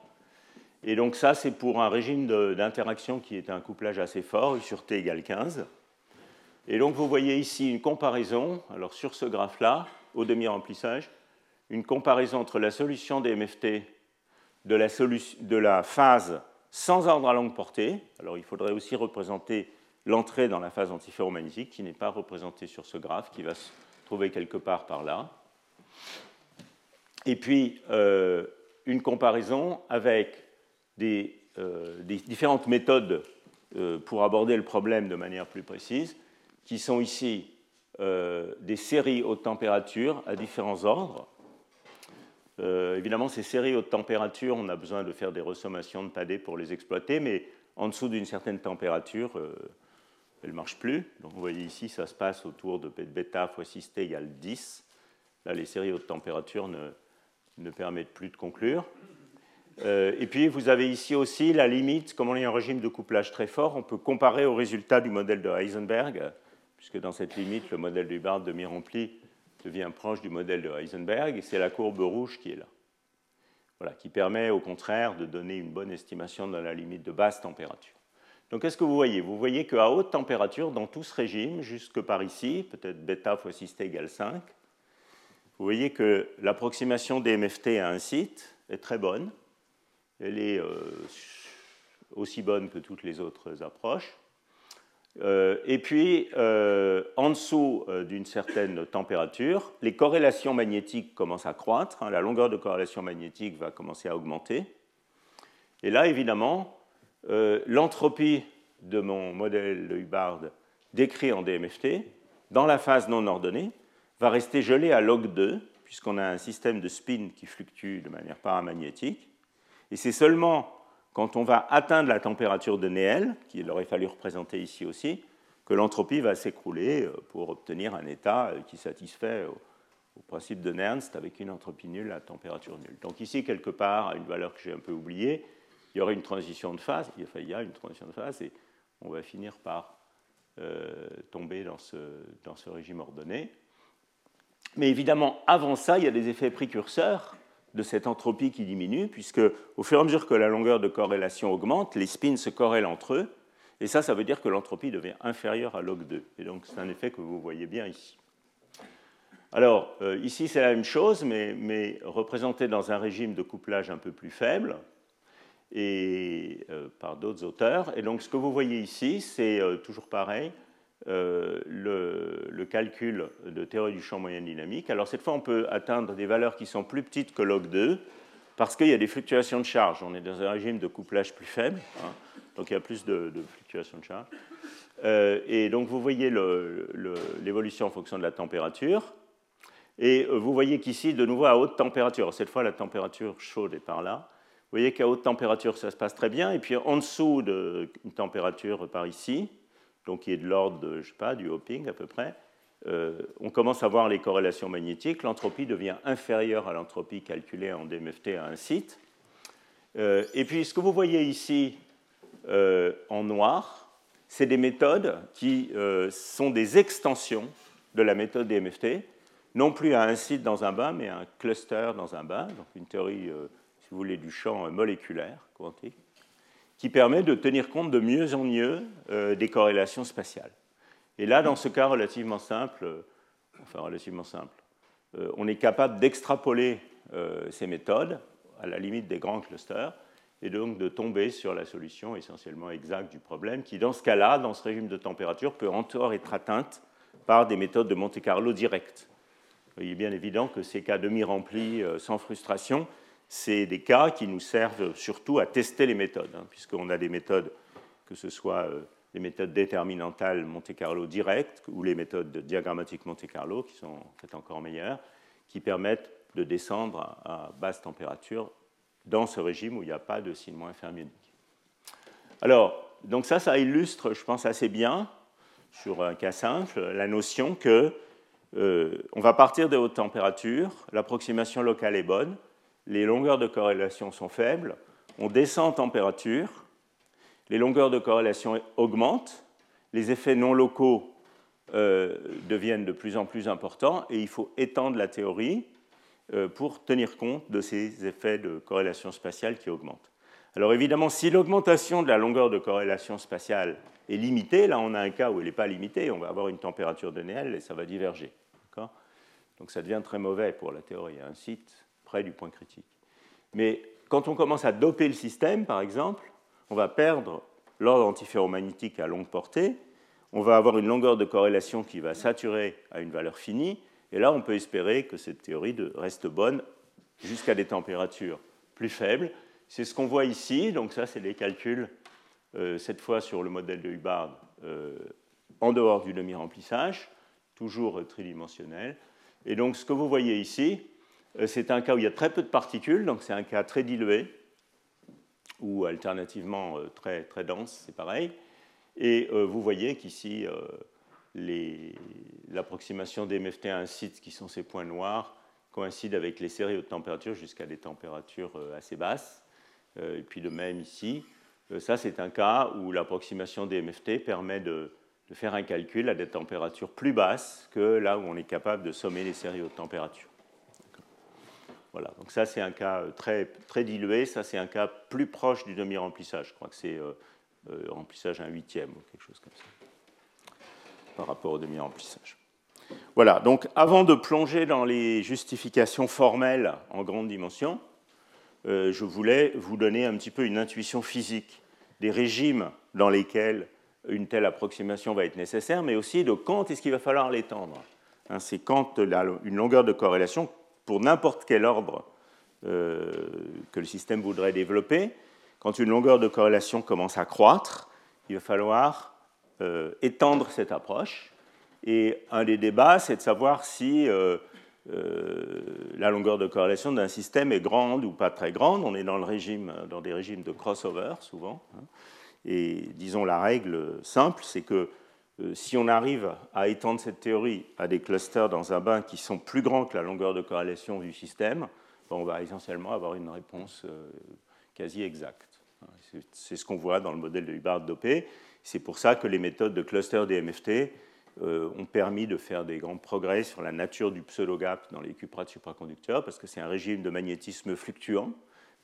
B: Et donc ça, c'est pour un régime d'interaction qui est un couplage assez fort, sur T égale 15. Et donc vous voyez ici une comparaison, alors sur ce graphe-là, au demi-remplissage, une comparaison entre la solution des MFT de la, de la phase sans ordre à longue portée. Alors il faudrait aussi représenter l'entrée dans la phase antiferromagnétique qui n'est pas représentée sur ce graphe, qui va se trouver quelque part par là. Et puis euh, une comparaison avec des, euh, différentes méthodes euh, pour aborder le problème de manière plus précise, qui sont ici des séries haute température à différents ordres, euh, évidemment, ces séries haute température, on a besoin de faire des ressommations de padés pour les exploiter, mais en dessous d'une certaine température, euh, elles ne marchent plus. Donc vous voyez ici, ça se passe autour de bêta fois 6t égale 10. Là, les séries haute température ne permettent plus de conclure. Euh, et puis, vous avez ici aussi la limite, comme on est en régime de couplage très fort, on peut comparer au résultat du modèle de Heisenberg, puisque dans cette limite, le modèle du Hubbard demi-rempli devient proche du modèle de Heisenberg, et c'est la courbe rouge qui est là. Voilà, qui permet au contraire de donner une bonne estimation dans la limite de basse température. Donc qu'est-ce que vous voyez? Vous voyez qu'à haute température, dans tout ce régime, jusque par ici, peut-être bêta fois 6t égale 5, vous voyez que l'approximation des MFT à un site est très bonne. Elle est euh, aussi bonne que toutes les autres approches. Euh, et puis, euh, en dessous d'une certaine température, les corrélations magnétiques commencent à croître, hein. la longueur de corrélation magnétique va commencer à augmenter. Et là, évidemment, l'entropie de mon modèle de Hubbard décrit en DMFT, dans la phase non ordonnée, va rester gelée à log 2, puisqu'on a un système de spin qui fluctue de manière paramagnétique. Et c'est seulement quand on va atteindre la température de Néel, qu'il aurait fallu représenter ici aussi, que l'entropie va s'écrouler euh, pour obtenir un état euh, qui satisfait au principe de Nernst avec une entropie nulle à température nulle. Donc ici, quelque part, à une valeur que j'ai un peu oubliée, il y aurait une transition de phase, il y a une transition de phase, et on va finir par euh, tomber dans ce, dans ce régime ordonné. Mais évidemment, avant ça, il y a des effets précurseurs de cette entropie qui diminue, puisque au fur et à mesure que la longueur de corrélation augmente, les spins se corrèlent entre eux, et ça, ça veut dire que l'entropie devient inférieure à log 2. Et donc, c'est un effet que vous voyez bien ici. Alors, euh, ici, c'est la même chose, mais, mais, représenté dans un régime de couplage un peu plus faible, et euh, par d'autres auteurs. Et donc, ce que vous voyez ici, c'est euh, toujours pareil, le, le, calcul de théorie du champ moyen dynamique. Alors, cette fois, on peut atteindre des valeurs qui sont plus petites que log 2, parce qu'il y a des fluctuations de charge. On est dans un régime de couplage plus faible. Hein. Donc il y a plus de, fluctuations de charge. Euh, et donc vous voyez l'évolution en fonction de la température. Et euh, vous voyez qu'ici, de nouveau, à haute température, cette fois la température chaude est par là. Vous voyez qu'à haute température, ça se passe très bien. Et puis en dessous d'une température par ici, donc qui est de l'ordre du hopping à peu près, euh, on commence à voir les corrélations magnétiques. L'entropie devient inférieure à l'entropie calculée en DMFT à un site. et puis ce que vous voyez ici, euh, en noir, c'est des méthodes qui euh, sont des extensions de la méthode DMFT, non plus à un site dans un bain, mais à un cluster dans un bain, donc une théorie, euh, si vous voulez, du champ moléculaire quantique, qui permet de tenir compte de mieux en mieux des corrélations spatiales. Et là, dans ce cas relativement simple, enfin relativement simple, on est capable d'extrapoler ces méthodes à la limite des grands clusters et donc de tomber sur la solution essentiellement exacte du problème, qui dans ce cas-là, dans ce régime de température, peut encore être atteinte par des méthodes de Monte-Carlo directes. Il est bien évident que ces cas demi-remplis euh, sans frustration, c'est des cas qui nous servent surtout à tester les méthodes, hein, puisqu'on a des méthodes, que ce soit euh, les méthodes déterminantales Monte-Carlo directes ou les méthodes diagrammatiques Monte-Carlo, qui sont en fait encore meilleures, qui permettent de descendre à basse température dans ce régime où il n'y a pas de signe moins fermionique. Alors, donc ça, ça illustre, je pense, assez bien, sur un cas simple, la notion que euh, on va partir de hautes températures, l'approximation locale est bonne, les longueurs de corrélation sont faibles, on descend en température, les longueurs de corrélation augmentent, les effets non locaux euh, deviennent de plus en plus importants et il faut étendre la théorie euh, pour tenir compte de ces effets de corrélation spatiale qui augmentent. Alors évidemment, si l'augmentation de la longueur de corrélation spatiale est limitée, là on a un cas où elle n'est pas limitée, on va avoir une température de Néel et ça va diverger. Donc ça devient très mauvais pour la théorie, un site près du point critique. Mais quand on commence à doper le système, par exemple, on va perdre l'ordre antiferromagnétique à longue portée, on va avoir une longueur de corrélation qui va saturer à une valeur finie, et là, on peut espérer que cette théorie reste bonne jusqu'à des températures plus faibles. C'est ce qu'on voit ici. Donc ça, c'est les calculs, euh, cette fois sur le modèle de Hubbard, euh, en dehors du demi-remplissage, toujours tridimensionnel. Et donc ce que vous voyez ici, c'est un cas où il y a très peu de particules, donc c'est un cas très dilué, ou alternativement très, très dense, c'est pareil. Et vous voyez qu'ici, l'approximation des MFT à un site, qui sont ces points noirs, coïncide avec les séries haute température jusqu'à des températures euh, assez basses. Euh, et puis de même ici, euh, ça c'est un cas où l'approximation des MFT permet de, faire un calcul à des températures plus basses que là où on est capable de sommer les séries haute température. Voilà, donc ça c'est un cas très, très dilué, ça c'est un cas plus proche du demi-remplissage. Je crois que c'est remplissage un huitième ou quelque chose comme ça par rapport au demi-remplissage. Voilà, donc avant de plonger dans les justifications formelles en grande dimension, euh, je voulais vous donner un petit peu une intuition physique des régimes dans lesquels une telle approximation va être nécessaire, mais aussi de quand est-ce qu'il va falloir l'étendre. Hein, c'est quand une longueur de corrélation, pour n'importe quel ordre euh, que le système voudrait développer, quand une longueur de corrélation commence à croître, il va falloir euh, étendre cette approche. Et un des débats, c'est de savoir si euh, la longueur de corrélation d'un système est grande ou pas très grande. On est dans, le régime, dans des régimes de crossover souvent. Hein. Et disons la règle simple, c'est que si on arrive à étendre cette théorie à des clusters dans un bain qui sont plus grands que la longueur de corrélation du système, ben, on va essentiellement avoir une réponse euh, quasi exacte. C'est ce qu'on voit dans le modèle de Hubbard dopé. C'est pour ça que les méthodes de cluster DMFT euh, ont permis de faire des grands progrès sur la nature du pseudo-gap dans les cuprates supraconducteurs, parce que c'est un régime de magnétisme fluctuant,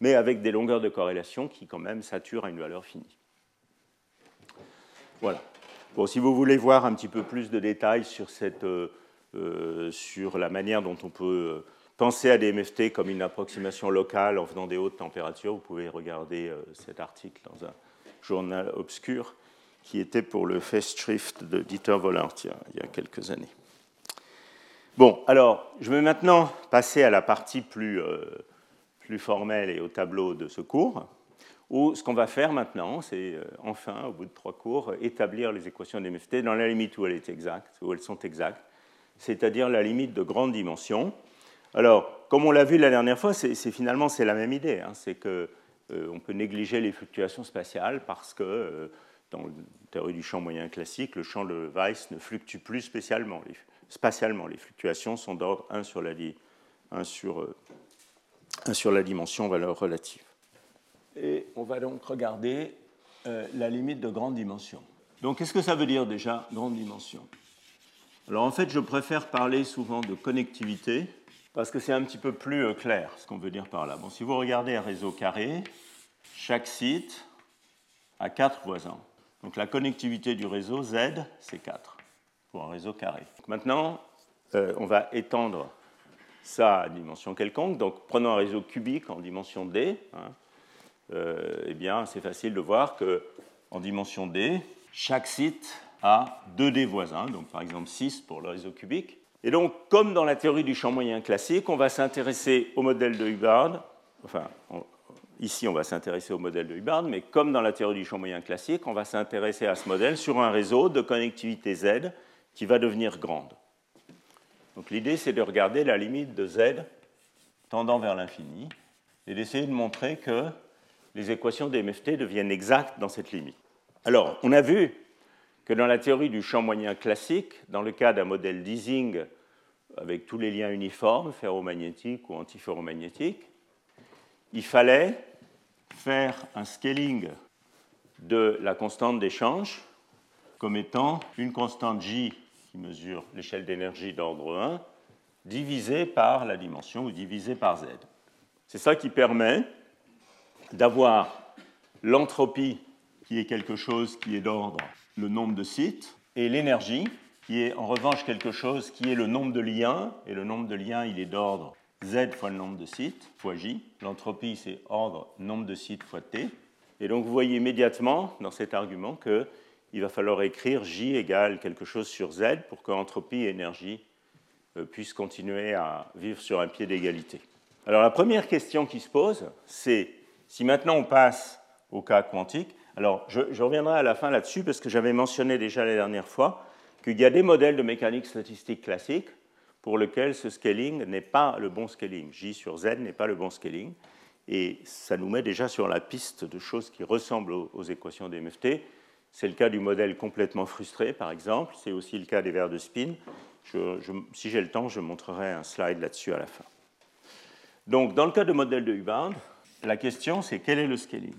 B: mais avec des longueurs de corrélation qui, quand même, saturent à une valeur finie. Voilà. Bon, si vous voulez voir un petit peu plus de détails sur, cette, euh, euh, sur la manière dont on peut euh, penser à des MFT comme une approximation locale en venant des hautes températures, vous pouvez regarder cet article dans un journal obscur qui était pour le Festschrift de Dieter Wollert il y a quelques années. Bon, alors, je vais maintenant passer à la partie plus, plus formelle et au tableau de ce cours où ce qu'on va faire maintenant, c'est euh, enfin, au bout de trois cours, établir les équations d'MFT dans la limite où, elles sont exactes, c'est-à-dire la limite de grande dimension. Alors, comme on l'a vu la dernière fois, c'est, finalement c'est la même idée, hein. c'est qu'on euh, peut négliger les fluctuations spatiales parce que euh, dans la théorie du champ moyen classique, le champ de Weiss ne fluctue plus spécialement, spatialement. Les fluctuations sont d'ordre 1 sur la, 1 sur, 1 sur la dimension valeur relative. Et on va donc regarder euh, la limite de grande dimension. Donc qu'est-ce que ça veut dire déjà, grande dimension? Alors en fait, je préfère parler souvent de connectivité parce que c'est un petit peu plus euh, clair ce qu'on veut dire par là. Bon, si vous regardez un réseau carré, chaque site a quatre voisins. Donc la connectivité du réseau Z, c'est 4 pour un réseau carré. Maintenant, euh, on va étendre ça à dimension quelconque. Donc prenons un réseau cubique en dimension D. Hein, euh, eh bien, c'est facile de voir qu'en dimension D, chaque site a 2D voisins, donc par exemple 6 pour le réseau cubique. Et donc, comme dans la théorie du champ moyen classique, on va s'intéresser au modèle de Hubbard, enfin, ici on va s'intéresser au modèle de Hubbard, mais comme dans la théorie du champ moyen classique, on va s'intéresser à ce modèle sur un réseau de connectivité Z qui va devenir grande. Donc l'idée, c'est de regarder la limite de Z tendant vers l'infini et d'essayer de montrer que les équations des MFT deviennent exactes dans cette limite. Alors, on a vu que dans la théorie du champ moyen classique, dans le cas d'un modèle d'Ising avec tous les liens uniformes, ferromagnétiques ou antiferromagnétiques, il fallait faire un scaling de la constante d'échange comme étant une constante J qui mesure l'échelle d'énergie d'ordre 1 divisée par la dimension ou divisée par Z. C'est ça qui permet d'avoir l'entropie, qui est quelque chose qui est d'ordre le nombre de sites, et l'énergie, qui est en revanche quelque chose qui est le nombre de liens, et le nombre de liens, il est d'ordre Z fois le nombre de sites, fois J. L'entropie, c'est ordre nombre de sites fois T. Et donc vous voyez immédiatement dans cet argument qu'il va falloir écrire J égale quelque chose sur Z pour que entropie et énergie euh, puissent continuer à vivre sur un pied d'égalité. Alors la première question qui se pose, c'est si maintenant on passe au cas quantique, alors je, reviendrai à la fin là-dessus parce que j'avais mentionné déjà la dernière fois qu'il y a des modèles de mécanique statistique classique pour lesquels ce scaling n'est pas le bon scaling. J sur Z n'est pas le bon scaling. Et ça nous met déjà sur la piste de choses qui ressemblent aux, équations des MFT. C'est le cas du modèle complètement frustré, par exemple. C'est aussi le cas des verres de spin. si j'ai le temps, je montrerai un slide là-dessus à la fin. Donc, dans le cas de modèle de Hubbard, la question, c'est quel est le scaling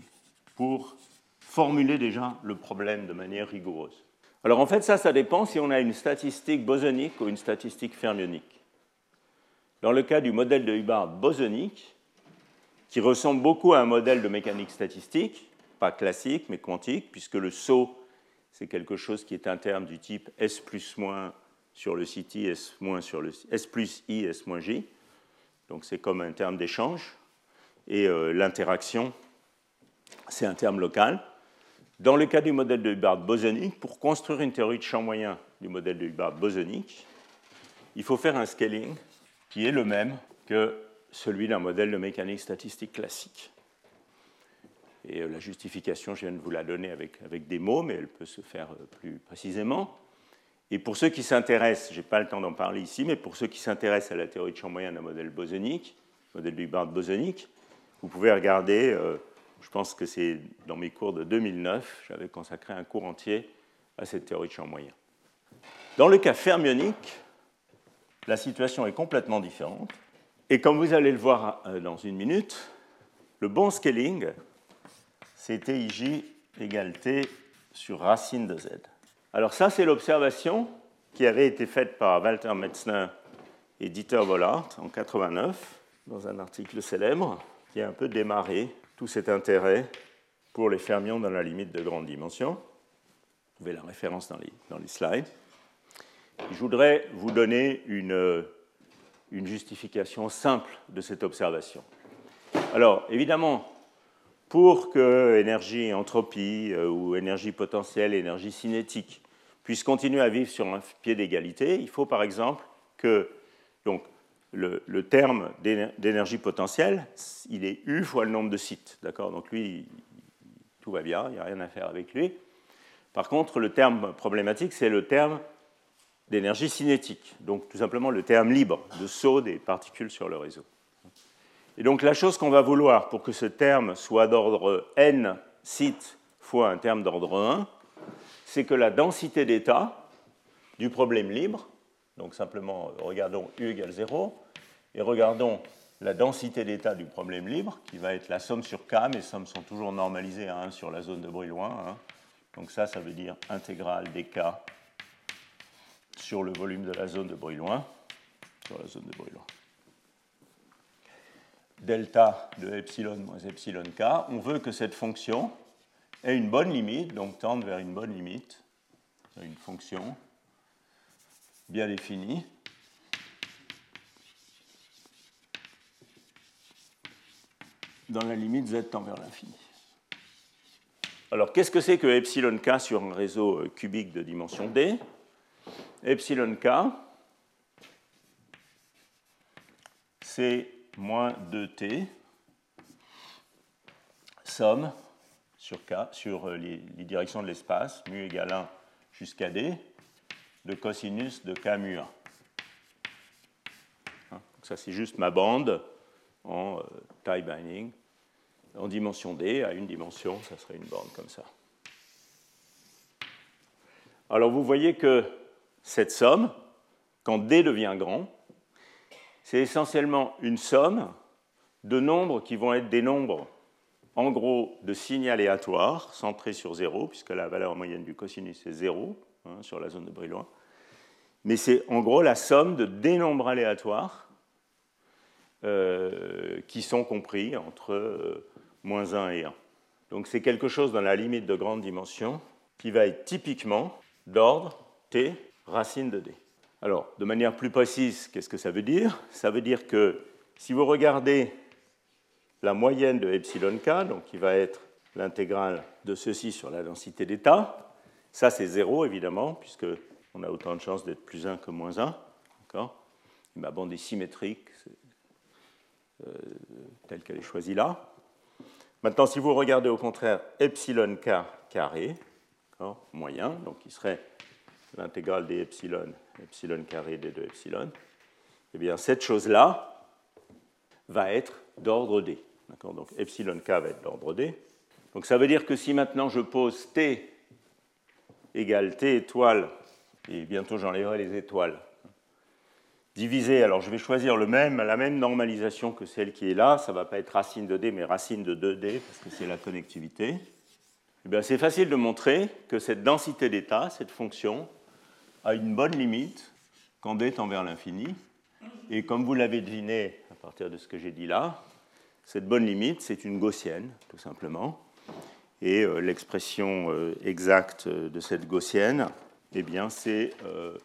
B: pour formuler déjà le problème de manière rigoureuse? Alors en fait, ça, ça dépend si on a une statistique bosonique ou une statistique fermionique. Dans le cas du modèle de Hubbard bosonique, qui ressemble beaucoup à un modèle de mécanique statistique, pas classique, mais quantique, puisque le saut, c'est quelque chose qui est un terme du type S plus moins sur le site S, moins sur le, S plus I, S moins J. Donc c'est comme un terme d'échange et euh, l'interaction, c'est un terme local. Dans le cas du modèle de Hubbard bosonique, pour construire une théorie de champ moyen du modèle de Hubbard bosonique, il faut faire un scaling qui est le même que celui d'un modèle de mécanique statistique classique. Et euh, la justification, je viens de vous la donner avec, avec des mots, mais elle peut se faire euh, plus précisément. Et pour ceux qui s'intéressent, je n'ai pas le temps d'en parler ici, mais pour ceux qui s'intéressent à la théorie de champ moyen d'un modèle bosonique, modèle de Hubbard bosonique, vous pouvez regarder, euh, je pense que c'est dans mes cours de 2009, j'avais consacré un cours entier à cette théorie de champ moyen. Dans le cas fermionique, la situation est complètement différente. Et comme vous allez le voir euh, dans une minute, le bon scaling, c'est TIJ égale T sur racine de Z. Alors ça, c'est l'observation qui avait été faite par Walter Metzner et Dieter Bollard en 89 dans un article célèbre qui a un peu démarré tout cet intérêt pour les fermions dans la limite de grande dimension. Vous avez la référence dans les, dans les slides. Je voudrais vous donner une, une justification simple de cette observation. Alors, évidemment, pour que énergie entropie euh, ou énergie potentielle, énergie cinétique puissent continuer à vivre sur un pied d'égalité, il faut par exemple que donc, le, terme d'énergie potentielle, il est U fois le nombre de sites. D'accord? Donc lui, tout va bien, il n'y a rien à faire avec lui. Par contre, le terme problématique, c'est le terme d'énergie cinétique, donc tout simplement le terme libre de saut des particules sur le réseau. Et donc la chose qu'on va vouloir pour que ce terme soit d'ordre n sites fois un terme d'ordre 1, c'est que la densité d'état du problème libre, donc simplement regardons U égale 0, et regardons la densité d'état du problème libre, qui va être la somme sur K, mes sommes sont toujours normalisées à 1 sur la zone de bruit loin. Hein. Donc ça, ça veut dire intégrale des K sur le volume de la zone de bruit loin, sur la zone de bruit. Delta de epsilon moins epsilon k, on veut que cette fonction ait une bonne limite, donc tende vers une bonne limite, une fonction bien définie. dans la limite z tend vers l'infini. Alors, qu'est-ce que c'est que epsilon k sur un réseau euh, cubique de dimension d? Epsilon k, c'est moins 2t, somme sur k, sur euh, les, directions de l'espace, mu égale 1 jusqu'à d, de cosinus de k mu 1. Hein, ça, c'est juste ma bande en euh, tie binding en dimension d, à une dimension, ça serait une borne comme ça. Alors vous voyez que cette somme, quand d devient grand, c'est essentiellement une somme de nombres qui vont être des nombres, en gros, de signes aléatoires, centrés sur 0, puisque la valeur moyenne du cosinus est 0 hein, sur la zone de Brillouin. Mais c'est en gros la somme de des nombres aléatoires euh, qui sont compris entre euh, moins 1 et 1. Donc c'est quelque chose dans la limite de grande dimension qui va être typiquement d'ordre t racine de d. Alors, de manière plus précise, qu'est-ce que ça veut dire? Ça veut dire que si vous regardez la moyenne de epsilon k, donc qui va être l'intégrale de ceci sur la densité d'état, ça c'est 0 évidemment, puisque on a autant de chances d'être plus 1 que moins 1. Ma bande est symétrique, euh, telle qu'elle est choisie là. Maintenant, si vous regardez au contraire epsilon k carré, moyen, donc qui serait l'intégrale des epsilon, epsilon carré des deux epsilon, eh bien cette chose-là va être d'ordre d. Donc epsilon k va être d'ordre d. Donc ça veut dire que si maintenant je pose t égale t étoile, et bientôt j'enlèverai les étoiles, divisé, alors je vais choisir le même, la même normalisation que celle qui est là, ça ne va pas être racine de d, mais racine de 2d, parce que c'est la connectivité. Eh c'est facile de montrer que cette densité d'état, cette fonction, a une bonne limite quand d tend vers l'infini. Et comme vous l'avez deviné à partir de ce que j'ai dit là, cette bonne limite, c'est une gaussienne, tout simplement. Et euh, l'expression euh, exacte de cette gaussienne, eh bien, c'est euh,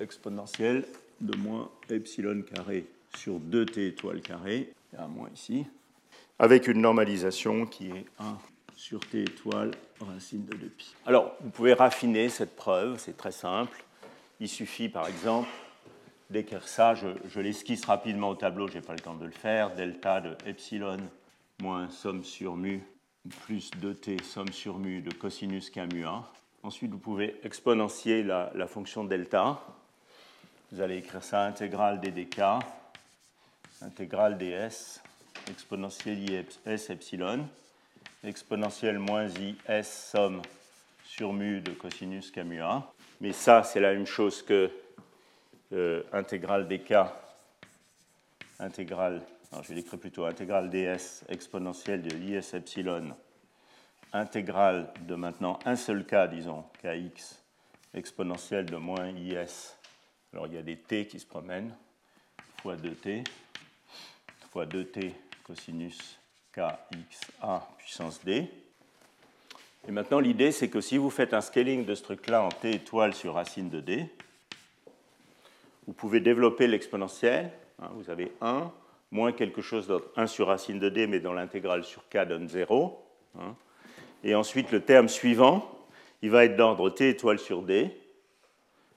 B: exponentielle de moins epsilon carré sur 2t étoile carré, il un moins ici, avec une normalisation qui est 1 sur t étoile racine de 2pi. Alors, vous pouvez raffiner cette preuve, c'est très simple. Il suffit, par exemple, d'écrire ça, je, l'esquisse rapidement au tableau, je n'ai pas le temps de le faire, delta de epsilon moins somme sur mu plus 2t somme sur mu de cosinus k mu 1. Ensuite, vous pouvez exponentier la, fonction delta vous allez écrire ça intégrale dk, intégrale ds, exponentielle is epsilon, exponentielle moins is somme sur mu de cosinus k mu 1. mais ça, c'est la même chose que euh, intégrale dk, intégrale, alors je vais l'écrire plutôt intégrale ds exponentielle de l'is epsilon, intégrale de maintenant un seul k, disons, kx, exponentielle de moins is. Alors il y a des t qui se promènent, fois 2t, fois 2t cosinus kxa puissance d. Et maintenant, l'idée, c'est que si vous faites un scaling de ce truc-là en t étoile sur racine de d, vous pouvez développer l'exponentielle. Hein, vous avez 1 moins quelque chose d'autre, 1 sur racine de d, mais dans l'intégrale sur k donne 0. Hein. Et ensuite, le terme suivant, il va être d'ordre t étoile sur d,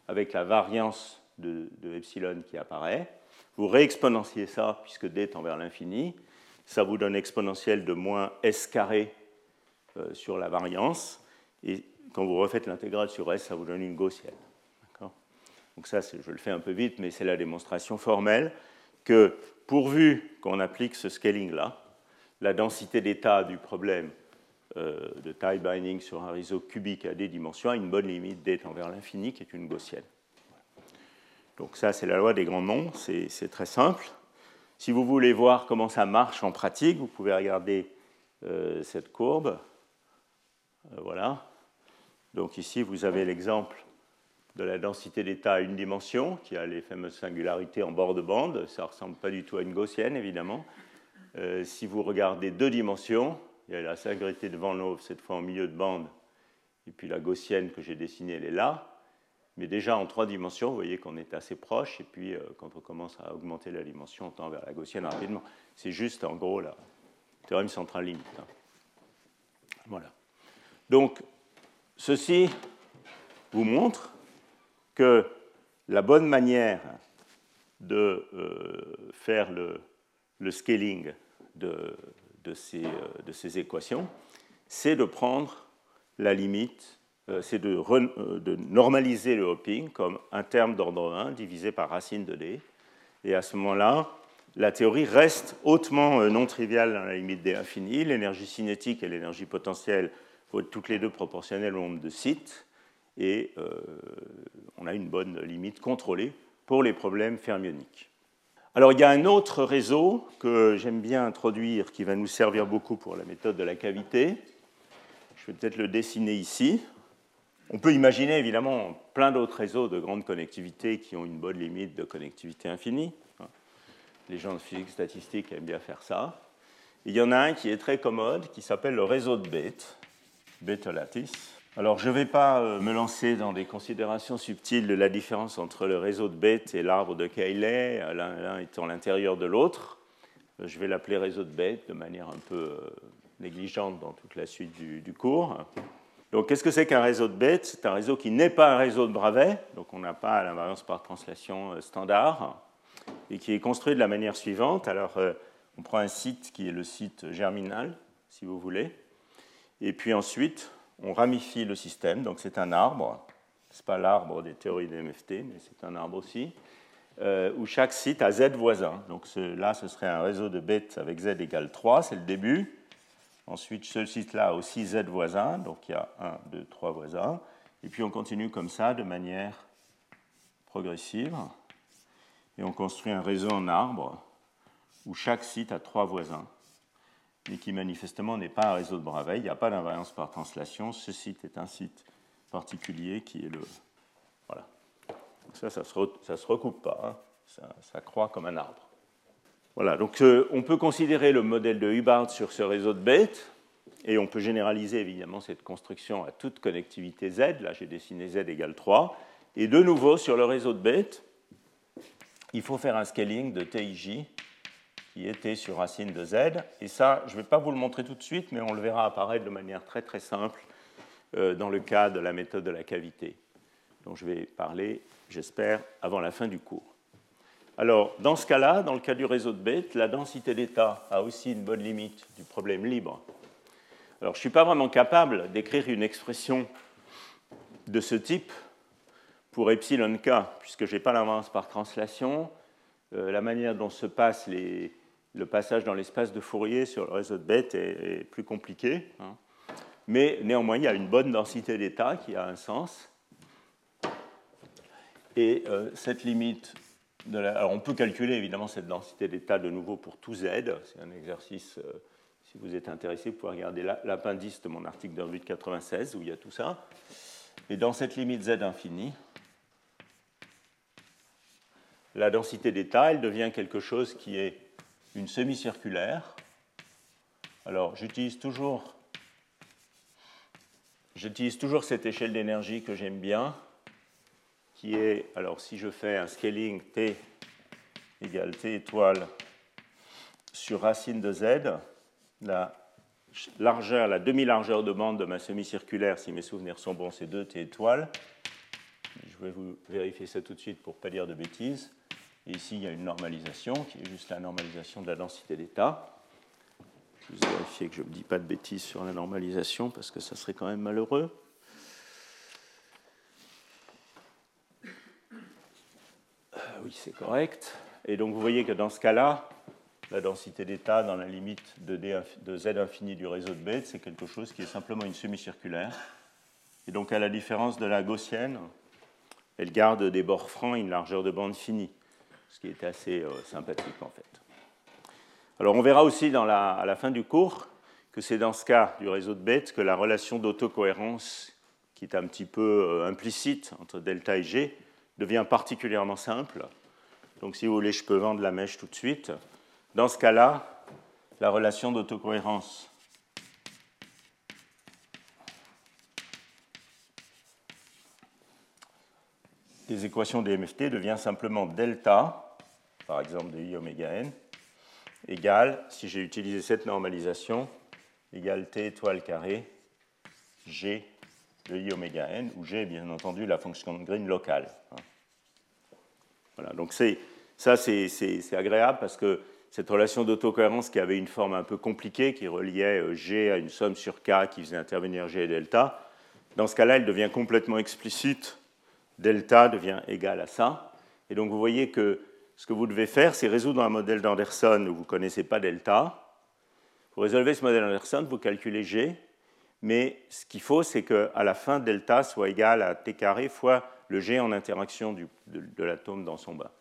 B: avec la variance de, epsilon qui apparaît. Vous réexponenciez ça, puisque d tend vers l'infini. Ça vous donne exponentielle de moins s carré euh, sur la variance. Et quand vous refaites l'intégrale sur S, ça vous donne une gaussienne. Donc ça, je le fais un peu vite, mais c'est la démonstration formelle que pourvu qu'on applique ce scaling-là, la densité d'état du problème euh, de tie binding sur un réseau cubique à des dimensions a une bonne limite d envers l'infini qui est une gaussienne. Donc ça, c'est la loi des grands nombres, c'est très simple. Si vous voulez voir comment ça marche en pratique, vous pouvez regarder euh, cette courbe. Euh, voilà. Donc ici, vous avez l'exemple de la densité d'état à une dimension, qui a les fameuses singularités en bord de bande. Ça ne ressemble pas du tout à une gaussienne, évidemment. Euh, si vous regardez deux dimensions, il y a la singularité de Van cette fois en milieu de bande, et puis la gaussienne que j'ai dessinée, elle est là. Mais déjà en trois dimensions, vous voyez qu'on est assez proche, et puis euh, quand on commence à augmenter la dimension, on tend vers la gaussienne rapidement. C'est juste en gros la théorème centrale limite. Hein. Voilà. Donc, ceci vous montre que la bonne manière de euh, faire le, scaling de, ces, euh, de, ces, équations, c'est de prendre la limite, euh, c'est de, normaliser le hopping comme un terme d'ordre 1 divisé par racine de d. Et à ce moment-là, la théorie reste hautement non triviale dans la limite d infinie. L'énergie cinétique et l'énergie potentielle être toutes les deux proportionnelles au nombre de sites, et euh, on a une bonne limite contrôlée pour les problèmes fermioniques. Alors il y a un autre réseau que j'aime bien introduire qui va nous servir beaucoup pour la méthode de la cavité. Je vais peut-être le dessiner ici. On peut imaginer évidemment plein d'autres réseaux de grande connectivité qui ont une bonne limite de connectivité infinie. Les gens de physique statistique aiment bien faire ça. il y en a un qui est très commode qui s'appelle le réseau de Bethe beta lattice. Alors, je ne vais pas euh, me lancer dans des considérations subtiles de la différence entre le réseau de Bethe et l'arbre de Cayley, l'un étant l'intérieur de l'autre. Euh, je vais l'appeler réseau de Bethe de manière un peu euh, négligente dans toute la suite du, cours. Donc, qu'est-ce que c'est qu'un réseau de Bethe C'est un réseau qui n'est pas un réseau de Bravais, donc on n'a pas l'invariance par translation standard, et qui est construit de la manière suivante. Alors, on prend un site qui est le site germinal, si vous voulez. Et puis ensuite, on ramifie le système. Donc c'est un arbre. Ce n'est pas l'arbre des théories des MFT, mais c'est un arbre aussi, euh, où chaque site a Z voisins. Donc là, ce serait un réseau de bêtes avec Z égale 3, c'est le début. Ensuite, ce site-là a aussi Z voisins, donc il y a 1, 2, 3 voisins. Et puis on continue comme ça de manière progressive. Et on construit un réseau en arbre où chaque site a trois voisins mais qui manifestement n'est pas un réseau de Bravais. Il n'y a pas d'invariance par translation. Ce site est un site particulier qui est le. Voilà. Donc ça, ça ne se, recoupe pas. Hein. Ça, croît comme un arbre. Voilà. Donc euh, on peut considérer le modèle de Hubbard sur ce réseau de bêtes. Et on peut généraliser évidemment cette construction à toute connectivité Z. Là, j'ai dessiné Z égale 3. Et de nouveau, sur le réseau de bêtes, il faut faire un scaling de TIJ qui était sur racine de z. Et ça, je ne vais pas vous le montrer tout de suite, mais on le verra apparaître de manière très très simple euh, dans le cas de la méthode de la cavité, dont je vais parler, j'espère, avant la fin du cours. Alors, dans ce cas-là, dans le cas du réseau de bêtes, la densité d'état a aussi une bonne limite du problème libre. Alors, je ne suis pas vraiment capable d'écrire une expression de ce type pour epsilon k, puisque je n'ai pas l'avance par translation. Euh, la manière dont se passent les, le passage dans l'espace de Fourier sur le réseau de bêtes est, plus compliqué. Hein. Mais néanmoins, il y a une bonne densité d'état qui a un sens. Et euh, cette limite, de la... alors on peut calculer évidemment cette densité d'état de nouveau pour tout z. C'est un exercice, euh, si vous êtes intéressé, vous pouvez regarder l'appendice de mon article de 96 où il y a tout ça. Et dans cette limite z infinie, la densité d'état, elle devient quelque chose qui est une semi-circulaire. Alors j'utilise toujours, j'utilise toujours cette échelle d'énergie que j'aime bien, qui est, alors si je fais un scaling T égale T étoile sur racine de Z, la largeur, la demi-largeur de bande de ma semi-circulaire, si mes souvenirs sont bons, c'est 2 T étoile. Je vais vous vérifier ça tout de suite pour ne pas dire de bêtises. Et ici, il y a une normalisation qui est juste la normalisation de la densité d'état. Je vais vérifier que je ne dis pas de bêtises sur la normalisation parce que ça serait quand même malheureux. Euh, oui, c'est correct. Et donc vous voyez que dans ce cas-là, la densité d'état dans la limite de, z infini du réseau de Bethe, c'est quelque chose qui est simplement une semi-circulaire. Et donc à la différence de la gaussienne, elle garde des bords francs et une largeur de bande finie ce qui est assez euh, sympathique en fait. Alors on verra aussi à la fin du cours que c'est dans ce cas du réseau de bêtes que la relation d'autocohérence, qui est un petit peu euh, implicite entre delta et g, devient particulièrement simple. Donc si vous voulez, je peux vendre la mèche tout de suite. Dans ce cas-là, la relation d'autocohérence des équations des MFT devient simplement delta, par exemple de i oméga n, égale, si j'ai utilisé cette normalisation, égale t étoile carré g de i oméga n, où g est bien entendu la fonction de Green locale. Voilà, donc ça c'est agréable parce que cette relation d'autocohérence qui avait une forme un peu compliquée, qui reliait euh, g à une somme sur k qui faisait intervenir g et delta, dans ce cas-là, elle devient complètement explicite delta devient égal à ça. Et donc vous voyez que ce que vous devez faire, c'est résoudre un modèle d'Anderson où vous ne connaissez pas delta. Vous résolvez ce modèle d'Anderson, vous calculez g, mais ce qu'il faut, c'est qu'à la fin, delta soit égal à t carré fois le g en interaction de, l'atome dans son bas.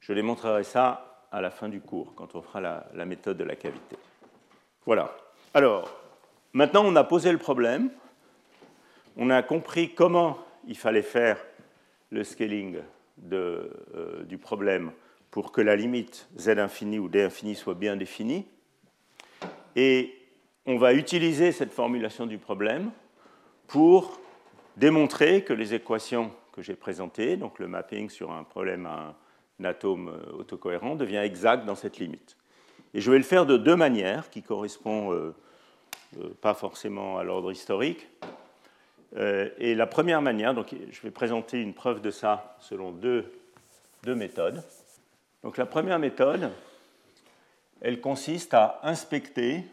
B: Je démontrerai ça à la fin du cours, quand on fera la méthode de la cavité. Voilà. Alors, maintenant, on a posé le problème, on a compris comment il fallait faire le scaling euh, du problème pour que la limite z infini ou d infini soit bien définie. Et on va utiliser cette formulation du problème pour démontrer que les équations que j'ai présentées, donc le mapping sur un problème à un atome euh, autocohérent, devient exact dans cette limite. Et je vais le faire de deux manières qui correspondent euh, pas forcément à l'ordre historique. Euh, et la première manière, donc je vais présenter une preuve de ça selon deux, deux méthodes. Donc la première méthode, elle consiste à inspecter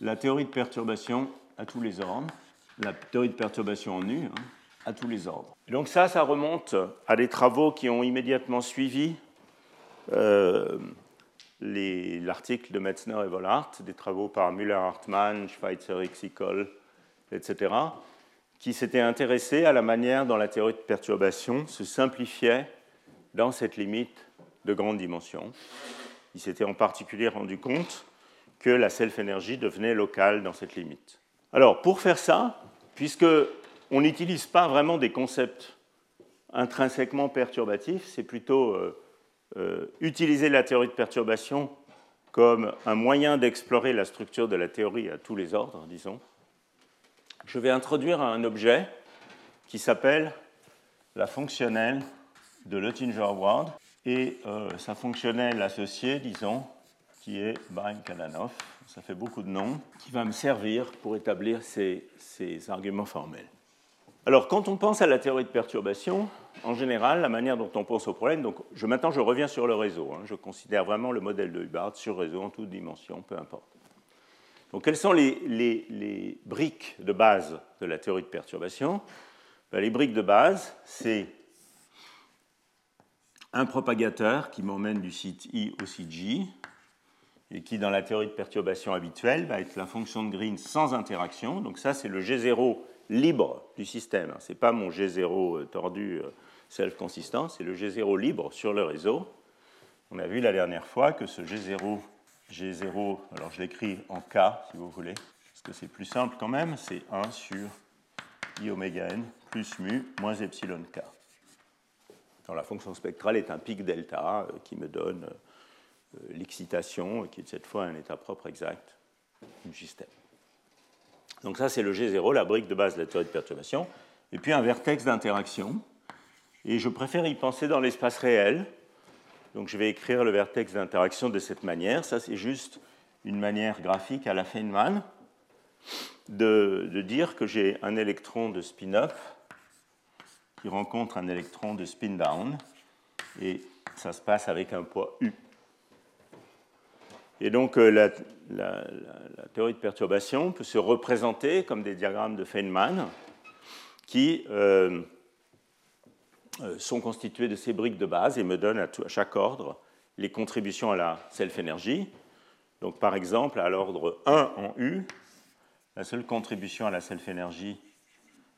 B: la théorie de perturbation à tous les ordres, la théorie de perturbation en U hein, à tous les ordres. donc ça, ça remonte à des travaux qui ont immédiatement suivi euh, l'article de Metzner et Vollart, des travaux par Müller-Hartmann, Schweitzer, Xicol, etc., qui s'était intéressé à la manière dont la théorie de perturbation se simplifiait dans cette limite de grande dimension. Il s'était en particulier rendu compte que la self-énergie devenait locale dans cette limite. Alors, pour faire ça, puisque on n'utilise pas vraiment des concepts intrinsèquement perturbatifs, c'est plutôt euh, euh, utiliser la théorie de perturbation comme un moyen d'explorer la structure de la théorie à tous les ordres, disons, je vais introduire un objet qui s'appelle la fonctionnelle de Luttinger-Ward et euh, sa fonctionnelle associée, disons, qui est Bain-Kalanov. Ça fait beaucoup de noms, qui va me servir pour établir ces, arguments formels. Alors, quand on pense à la théorie de perturbation, en général, la manière dont on pense au problème, donc je, maintenant je reviens sur le réseau, hein. je considère vraiment le modèle de Hubbard sur réseau en toute dimension, peu importe. Donc, quelles sont les, briques de base de la théorie de perturbation? Ben, Les briques de base, c'est un propagateur qui m'emmène du site I au site J, et qui, dans la théorie de perturbation habituelle, va être la fonction de Green sans interaction. Donc ça, c'est le G0 libre du système. Ce n'est pas mon G0 euh, tordu euh, self-consistant, c'est le G0 libre sur le réseau. On a vu la dernière fois que ce G0, G0 alors je l'écris en K si vous voulez, parce que c'est plus simple quand même, c'est 1 sur i oméga n plus mu moins epsilon k. Dans la fonction spectrale est un pic delta euh, qui me donne euh, l'excitation, qui est cette fois un état propre exact du système. Donc ça, c'est le G0, la brique de base de la théorie de perturbation, et puis un vertex d'interaction. Et je préfère y penser dans l'espace réel. Donc je vais écrire le vertex d'interaction de cette manière. Ça, c'est juste une manière graphique à la Feynman de, dire que j'ai un électron de spin-up qui rencontre un électron de spin-down, et ça se passe avec un poids U. Et donc euh, la, théorie de perturbation peut se représenter comme des diagrammes de Feynman qui euh, sont constitués de ces briques de base et me donnent à, chaque ordre les contributions à la self-énergie. Donc par exemple, à l'ordre 1 en U, la seule contribution à la self-énergie,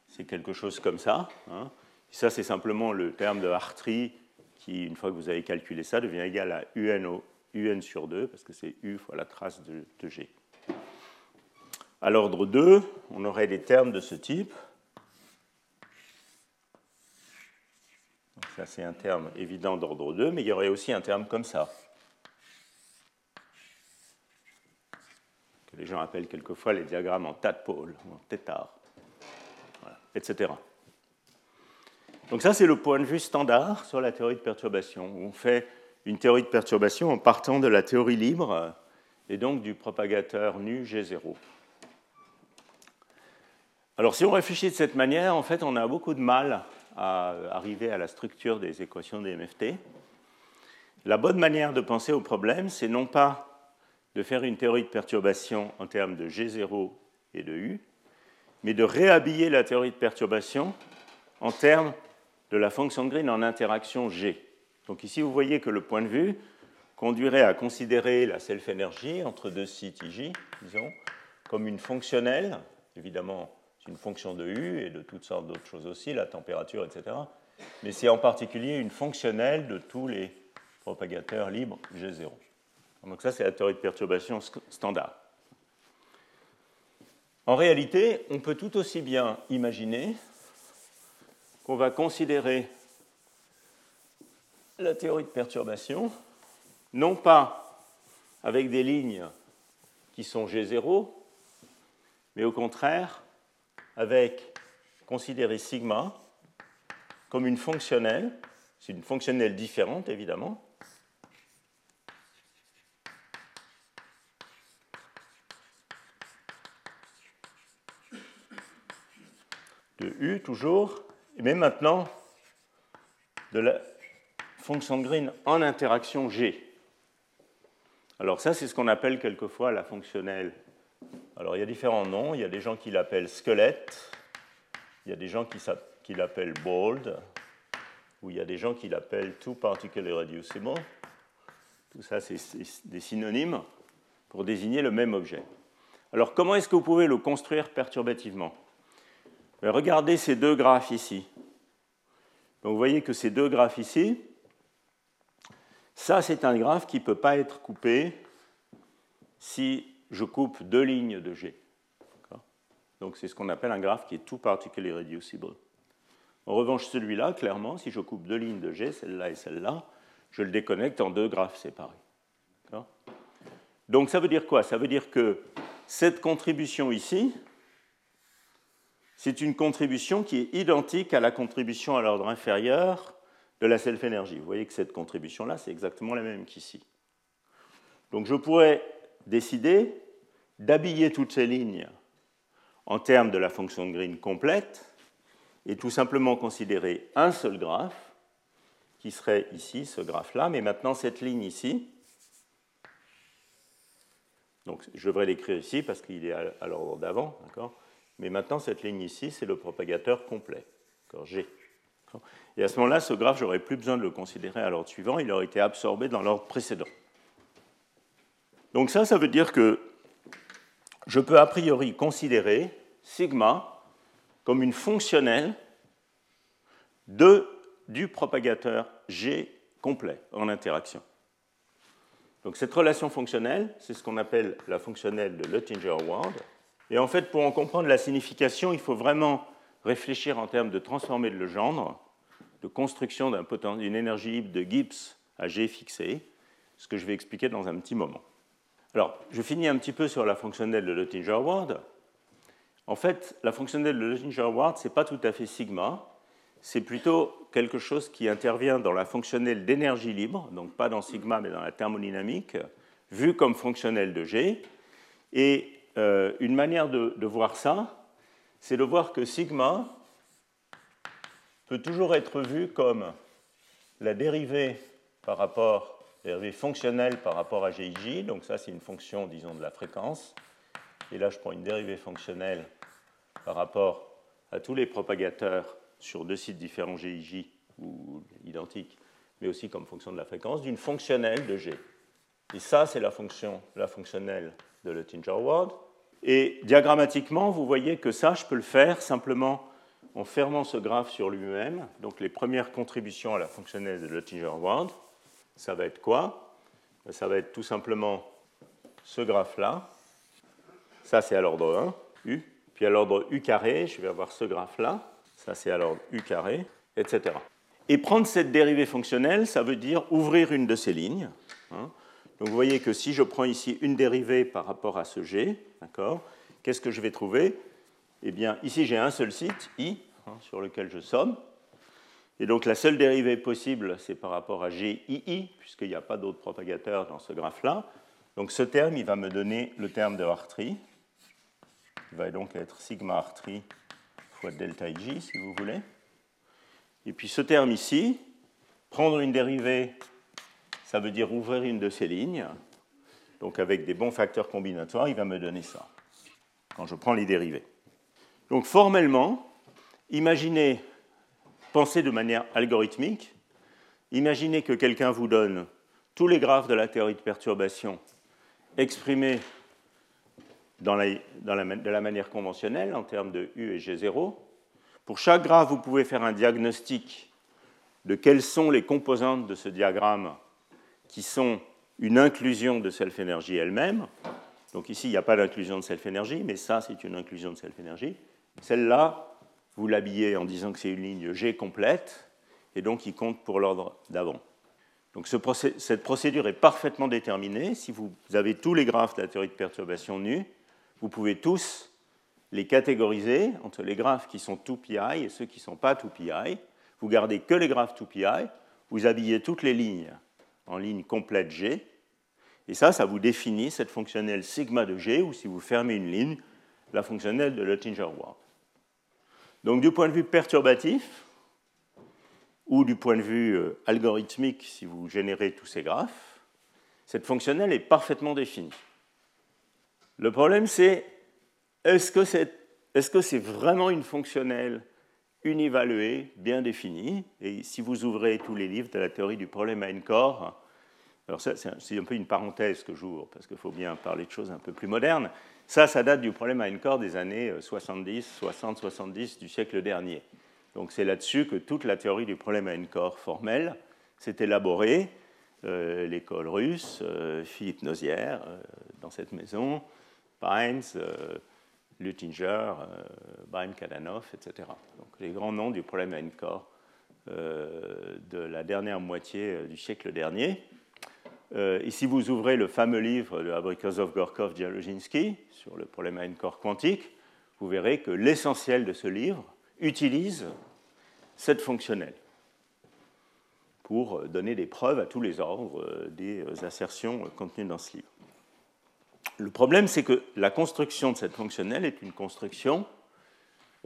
B: c'est quelque chose comme ça. Hein. ça, c'est simplement le terme de Hartree qui, une fois que vous avez calculé ça, devient égal à UN un sur 2, parce que c'est U fois la trace de, G. À l'ordre 2, on aurait des termes de ce type. Ça, c'est un terme évident d'ordre 2, mais il y aurait aussi un terme comme ça, que les gens appellent quelquefois les diagrammes en tadpole, ou en tétard, etc. Donc ça, c'est le point de vue standard sur la théorie de perturbation, on fait une théorie de perturbation en partant de la théorie libre et donc du propagateur nu G0. Alors si on réfléchit de cette manière, en fait, on a beaucoup de mal à arriver à la structure des équations des MFT. La bonne manière de penser au problème, c'est non pas de faire une théorie de perturbation en termes de G0 et de U, mais de réhabiller la théorie de perturbation en termes de la fonction de Green en interaction G. Donc ici, vous voyez que le point de vue conduirait à considérer la self-énergie entre deux sites J, disons, comme une fonctionnelle, évidemment, c'est une fonction de U et de toutes sortes d'autres choses aussi, la température, etc. Mais c'est en particulier une fonctionnelle de tous les propagateurs libres G0. Donc ça, c'est la théorie de perturbation standard. En réalité, on peut tout aussi bien imaginer qu'on va considérer la théorie de perturbation, non pas avec des lignes qui sont G0, mais au contraire avec considérer sigma comme une fonctionnelle, c'est une fonctionnelle différente évidemment, de U toujours, mais maintenant de la, fonction Green en interaction G. Alors ça, c'est ce qu'on appelle quelquefois la fonctionnelle. Alors il y a différents noms. Il y a des gens qui l'appellent squelette, il y a des gens qui, l'appellent bold, ou il y a des gens qui l'appellent two particularly reducible. Tout ça, c'est des synonymes pour désigner le même objet. Alors comment est-ce que vous pouvez le construire perturbativement? Ben, Regardez ces deux graphes ici. Vous voyez que ces deux graphes ici, ça, c'est un graphe qui ne peut pas être coupé si je coupe deux lignes de G. Donc c'est ce qu'on appelle un graphe qui est tout particulier reducible. En revanche, celui-là, clairement, si je coupe deux lignes de G, celle-là et celle-là, je le déconnecte en deux graphes séparés. Donc ça veut dire quoi? Ça veut dire que cette contribution ici, c'est une contribution qui est identique à la contribution à l'ordre inférieur de la self-énergie. Vous voyez que cette contribution-là, c'est exactement la même qu'ici. Donc je pourrais décider d'habiller toutes ces lignes en termes de la fonction de Green complète et tout simplement considérer un seul graphe qui serait ici, ce graphe-là, mais maintenant cette ligne ici, donc je devrais l'écrire ici parce qu'il est à l'ordre d'avant, d'accord? Mais maintenant cette ligne ici, c'est le propagateur complet, G. Et à ce moment-là, ce graphe, j'aurais plus besoin de le considérer à l'ordre suivant, il aurait été absorbé dans l'ordre précédent. Donc ça, ça veut dire que je peux a priori considérer sigma comme une fonctionnelle de du propagateur G complet en interaction. Donc cette relation fonctionnelle, c'est ce qu'on appelle la fonctionnelle de Luttinger-Ward. Et en fait, pour en comprendre la signification, il faut vraiment réfléchir en termes de transformer le gendre, de construction d'une énergie de Gibbs à G fixé, ce que je vais expliquer dans un petit moment. Alors, je finis un petit peu sur la fonctionnelle de Luttinger-Ward. En fait, la fonctionnelle de Luttinger-Ward, ce n'est pas tout à fait sigma, c'est plutôt quelque chose qui intervient dans la fonctionnelle d'énergie libre, donc pas dans sigma mais dans la thermodynamique, vue comme fonctionnelle de G. Et euh, une manière de, de voir ça, c'est de voir que sigma peut toujours être vu comme la dérivée par rapport, dérivée fonctionnelle par rapport à GIJ, donc ça c'est une fonction, disons, de la fréquence. Et là je prends une dérivée fonctionnelle par rapport à tous les propagateurs sur deux sites différents GIJ ou identiques, mais aussi comme fonction de la fréquence, d'une fonctionnelle de G. Et ça, c'est la fonction, la fonctionnelle de Luttinger-Ward. Et diagrammatiquement, vous voyez que ça, je peux le faire simplement en fermant ce graphe sur lui-même. Donc les premières contributions à la fonctionnelle de Luttinger-Ward, ça va être quoi? Ça va être tout simplement ce graphe-là. Ça, c'est à l'ordre 1, U. Puis à l'ordre U carré, je vais avoir ce graphe-là ça c'est alors U carré, etc. Et prendre cette dérivée fonctionnelle, ça veut dire ouvrir une de ces lignes. Hein. Donc vous voyez que si je prends ici une dérivée par rapport à ce G, d'accord, qu'est-ce que je vais trouver? Eh bien, ici j'ai un seul site, I, hein, sur lequel je somme. Et donc la seule dérivée possible, c'est par rapport à GII, puisqu'il n'y a pas d'autres propagateurs dans ce graphe-là. Donc ce terme, il va me donner le terme de R3, qui va donc être sigma R3 delta ij, si vous voulez. Et puis ce terme ici, prendre une dérivée, ça veut dire ouvrir une de ces lignes. Donc avec des bons facteurs combinatoires, il va me donner ça, quand je prends les dérivées. Donc formellement, imaginez, pensez de manière algorithmique, imaginez que quelqu'un vous donne tous les graphes de la théorie de perturbation exprimés de la manière conventionnelle en termes de U et G0. Pour chaque graphe, vous pouvez faire un diagnostic de quelles sont les composantes de ce diagramme qui sont une inclusion de self-énergie elle-même. Donc ici, il n'y a pas d'inclusion de self-énergie, mais ça, c'est une inclusion de self-énergie. Celle-là, vous l'habillez en disant que c'est une ligne G complète, et donc il compte pour l'ordre d'avant. Donc cette procédure est parfaitement déterminée. Si vous avez tous les graphes de la théorie de perturbation nue, vous pouvez tous les catégoriser entre les graphes qui sont 2pi et ceux qui ne sont pas 2pi. Vous gardez que les graphes 2pi, vous habillez toutes les lignes en ligne complète G, et ça, ça vous définit cette fonctionnelle sigma de G, ou si vous fermez une ligne, la fonctionnelle de Luttinger-Ward. Donc du point de vue perturbatif, ou du point de vue euh, algorithmique, si vous générez tous ces graphes, cette fonctionnelle est parfaitement définie. Le problème, c'est est-ce que c'est vraiment une fonctionnelle univaluée, bien définie? Et si vous ouvrez tous les livres de la théorie du problème à n alors ça, c'est un peu une parenthèse que j'ouvre, parce qu'il faut bien parler de choses un peu plus modernes. Ça, ça date du problème à n corps des années 70, 60, 70 du siècle dernier. Donc c'est là-dessus que toute la théorie du problème à n corps formel s'est élaborée. Euh, l'école russe, euh, Philippe Nozière, euh, dans cette maison, euh, Luttinger, Baim Kadanov, etc. Donc les grands noms du problème à euh, de la dernière moitié du siècle dernier. Et si vous ouvrez le fameux livre de Abrikosov, Gorkov, Dialoginski sur le problème à corps quantique, vous verrez que l'essentiel de ce livre utilise cette fonctionnelle pour donner des preuves à tous les ordres des assertions contenues dans ce livre. Le problème, c'est que la construction de cette fonctionnelle est une construction,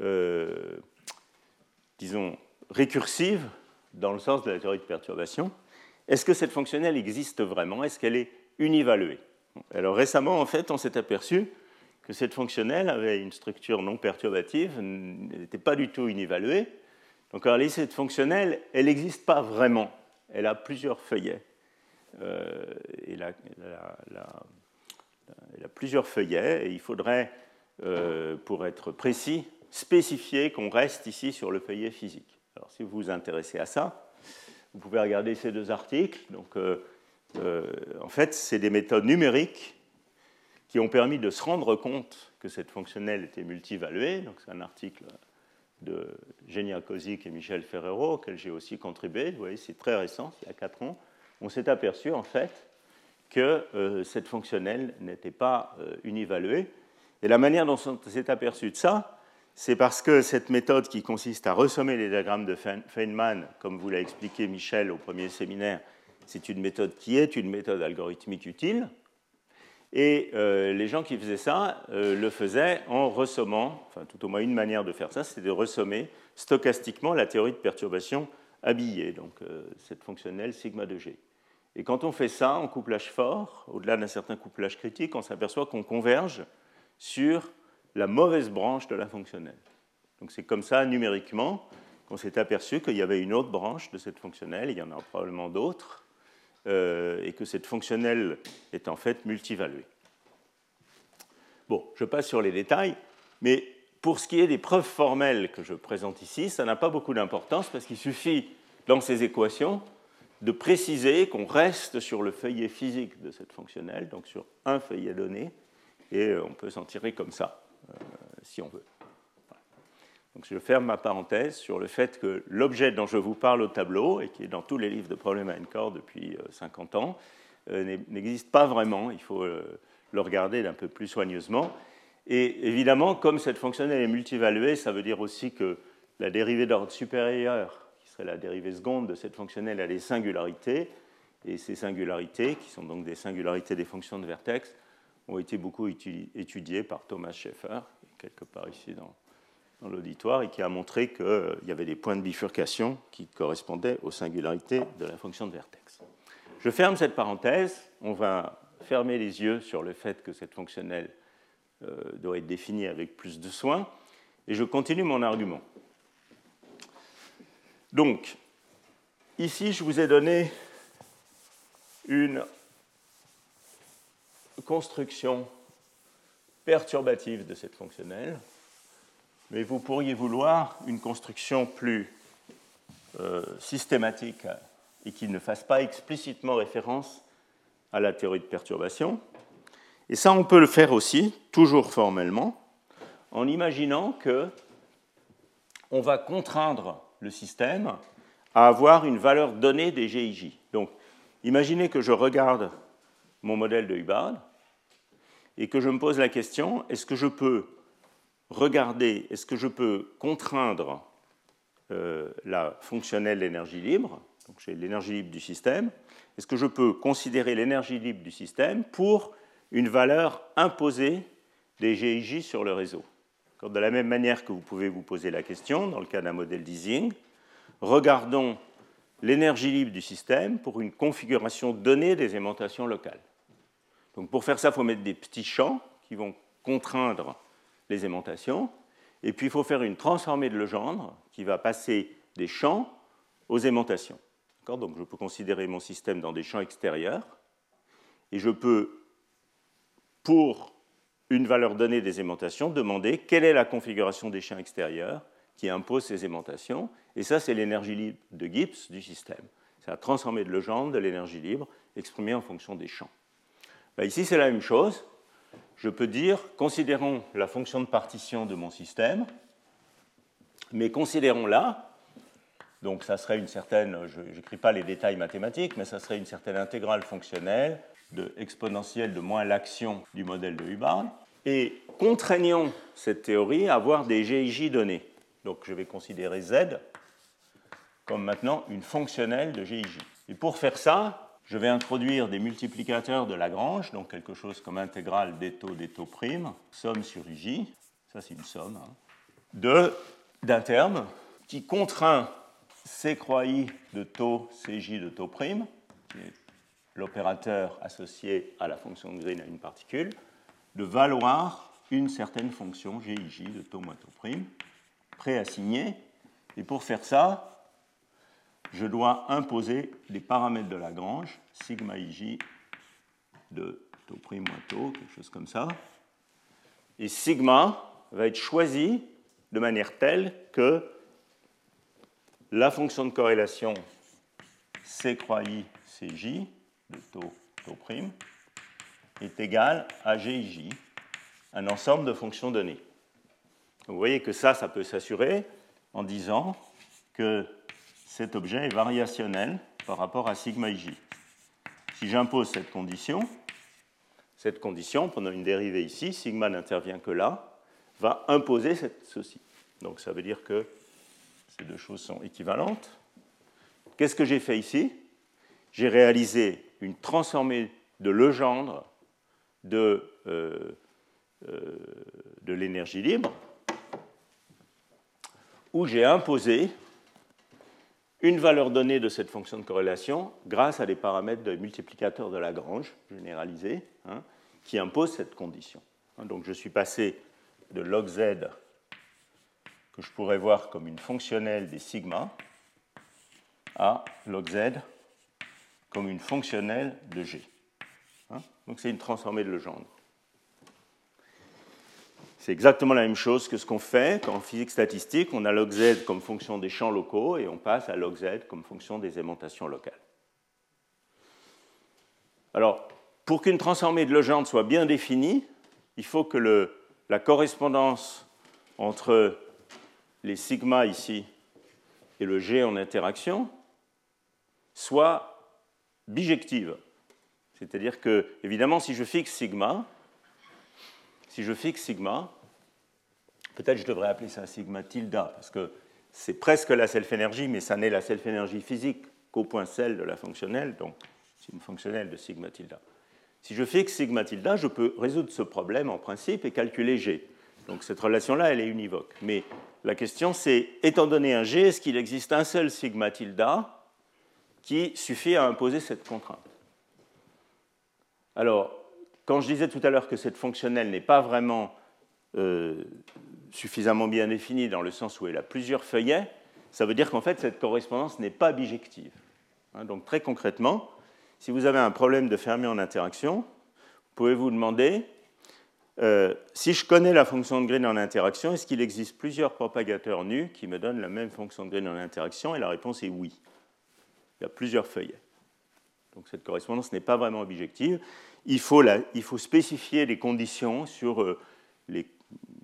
B: euh, disons, récursive dans le sens de la théorie de perturbation. Est-ce que cette fonctionnelle existe vraiment? Est-ce qu'elle est univaluée? Alors récemment, en fait, on s'est aperçu que cette fonctionnelle avait une structure non perturbative, n'était pas du tout univaluée. Donc en réalité, cette fonctionnelle, elle n'existe pas vraiment. Elle a plusieurs feuillets. Euh, et la, y a plusieurs feuillets et il faudrait, euh, pour être précis, spécifier qu'on reste ici sur le feuillet physique. Alors si vous vous intéressez à ça, vous pouvez regarder ces deux articles. Donc, euh, euh, en fait, c'est des méthodes numériques qui ont permis de se rendre compte que cette fonctionnelle était multivaluée. Donc, c'est un article de Genia Kozik et Michel Ferrero, auquel j'ai aussi contribué. Vous voyez, c'est très récent, il y a 4 ans. On s'est aperçu, en fait, que euh, cette fonctionnelle n'était pas univaluée. Et la manière dont on s'est aperçu de ça, c'est parce que cette méthode qui consiste à ressommer les diagrammes de Feynman, comme vous l'a expliqué Michel au premier séminaire, c'est une méthode qui est une méthode algorithmique utile. Et euh, les gens qui faisaient ça euh, le faisaient en ressommant, enfin tout au moins une manière de faire ça, c'est de ressommer stochastiquement la théorie de perturbation habillée, donc euh, cette fonctionnelle sigma de G. Et quand on fait ça en couplage fort, au-delà d'un certain couplage critique, on s'aperçoit qu'on converge sur la mauvaise branche de la fonctionnelle. Donc c'est comme ça, numériquement, qu'on s'est aperçu qu'il y avait une autre branche de cette fonctionnelle, il y en a probablement d'autres, euh, et que cette fonctionnelle est en fait multivaluée. Bon, je passe sur les détails, mais pour ce qui est des preuves formelles que je présente ici, ça n'a pas beaucoup d'importance parce qu'il suffit, dans ces équations, de préciser qu'on reste sur le feuillet physique de cette fonctionnelle, donc sur un feuillet donné, et on peut s'en tirer comme ça. Euh, si on veut. Donc je ferme ma parenthèse sur le fait que l'objet dont je vous parle au tableau, et qui est dans tous les livres de problèmes à depuis 50 euh, ans, euh, n'existe pas vraiment. Il faut le regarder d'un peu plus soigneusement. Et évidemment, comme cette fonctionnelle est multivaluée, ça veut dire aussi que la dérivée d'ordre supérieur, qui serait la dérivée seconde de cette fonctionnelle, a des singularités. Et ces singularités, qui sont donc des singularités des fonctions de vertex, ont été beaucoup étudiés par Thomas Schaeffer, quelque part ici dans, l'auditoire, et qui a montré qu'il y avait des points de bifurcation qui correspondaient aux singularités de la fonction de vertex. Je ferme cette parenthèse, on va fermer les yeux sur le fait que cette fonctionnelle euh, doit être définie avec plus de soin, et je continue mon argument. Donc, ici, je vous ai donné une construction perturbative de cette fonctionnelle, mais vous pourriez vouloir une construction plus euh, systématique et qui ne fasse pas explicitement référence à la théorie de perturbation. Et ça, on peut le faire aussi, toujours formellement, en imaginant que on va contraindre le système à avoir une valeur donnée des GIJ. Donc, imaginez que je regarde mon modèle de Hubbard et que je me pose la question, est-ce que je peux regarder, est-ce que je peux contraindre euh, la fonctionnelle d'énergie libre, donc j'ai l'énergie libre du système, est-ce que je peux considérer l'énergie libre du système pour une valeur imposée des GIJ sur le réseau? De la même manière que vous pouvez vous poser la question, dans le cas d'un modèle d'easing, regardons l'énergie libre du système pour une configuration donnée des aimantations locales. Donc pour faire ça, il faut mettre des petits champs qui vont contraindre les aimantations. Et puis il faut faire une transformée de Legendre qui va passer des champs aux aimantations. Donc je peux considérer mon système dans des champs extérieurs. Et je peux, pour une valeur donnée des aimantations, demander quelle est la configuration des champs extérieurs qui impose ces aimantations. Et ça, c'est l'énergie libre de Gibbs du système. C'est la transformée de Legendre de l'énergie libre exprimée en fonction des champs. Ben, ici, c'est la même chose. Je peux dire, considérons la fonction de partition de mon système, mais considérons-la, donc ça serait une certaine, je n'écris pas les détails mathématiques, mais ça serait une certaine intégrale fonctionnelle de exponentielle de moins l'action du modèle de Hubbard, et contraignons cette théorie à avoir des GIJ donnés. Donc je vais considérer Z comme maintenant une fonctionnelle de GIJ. Et pour faire ça, je vais introduire des multiplicateurs de Lagrange, donc quelque chose comme intégrale des taux des taux primes, somme sur J, ça c'est une somme, hein, d'un terme qui contraint C croix I de taux CJ de taux prime, qui est l'opérateur associé à la fonction de Green à une particule, de valoir une certaine fonction GIJ de taux moins taux prime, préassignée. Et pour faire ça, je dois imposer les paramètres de Lagrange, sigma ij de taux prime moins taux, quelque chose comme ça. Et sigma va être choisi de manière telle que la fonction de corrélation C croix I, CJ, de taux, taux prime, est égale à GIJ, un ensemble de fonctions données. Vous voyez que ça, ça peut s'assurer en disant que cet objet est variationnel par rapport à sigma ij. Si j'impose cette condition, cette condition, pendant une dérivée ici, sigma n'intervient que là, va imposer ceci. Donc ça veut dire que ces deux choses sont équivalentes. Qu'est-ce que j'ai fait ici? J'ai réalisé une transformée de Legendre de, euh, euh, de l'énergie libre, où j'ai imposé une valeur donnée de cette fonction de corrélation grâce à des paramètres de multiplicateur de Lagrange généralisés hein, qui imposent cette condition. Hein, donc je suis passé de log z que je pourrais voir comme une fonctionnelle des sigma à log z comme une fonctionnelle de g. Hein, donc c'est une transformée de Legendre. C'est exactement la même chose que ce qu'on fait en physique statistique, on a log z comme fonction des champs locaux et on passe à log z comme fonction des aimantations locales. Alors, pour qu'une transformée de Legendre soit bien définie, il faut que la correspondance entre les sigma ici et le g en interaction soit bijective. C'est-à-dire que, évidemment, si je fixe sigma, si je fixe sigma, peut-être je devrais appeler ça sigma tilde, parce que c'est presque la self-énergie, mais ça n'est la self-énergie physique qu'au point celle de la fonctionnelle, donc c'est une fonctionnelle de sigma tilde. Si je fixe sigma tilde, je peux résoudre ce problème en principe et calculer g. Donc cette relation-là, elle est univoque. Mais la question, c'est, étant donné un g, est-ce qu'il existe un seul sigma tilde qui suffit à imposer cette contrainte? Alors, quand je disais tout à l'heure que cette fonctionnelle n'est pas vraiment euh, suffisamment bien définie dans le sens où elle a plusieurs feuillets, ça veut dire qu'en fait cette correspondance n'est pas bijective. Hein, donc très concrètement, si vous avez un problème de Fermi en interaction, vous pouvez vous demander euh, si je connais la fonction de Green en interaction, est-ce qu'il existe plusieurs propagateurs nus qui me donnent la même fonction de Green en interaction? Et la réponse est oui. Il y a plusieurs feuillets. Donc cette correspondance n'est pas vraiment bijective il faut, il faut spécifier les conditions sur euh, les,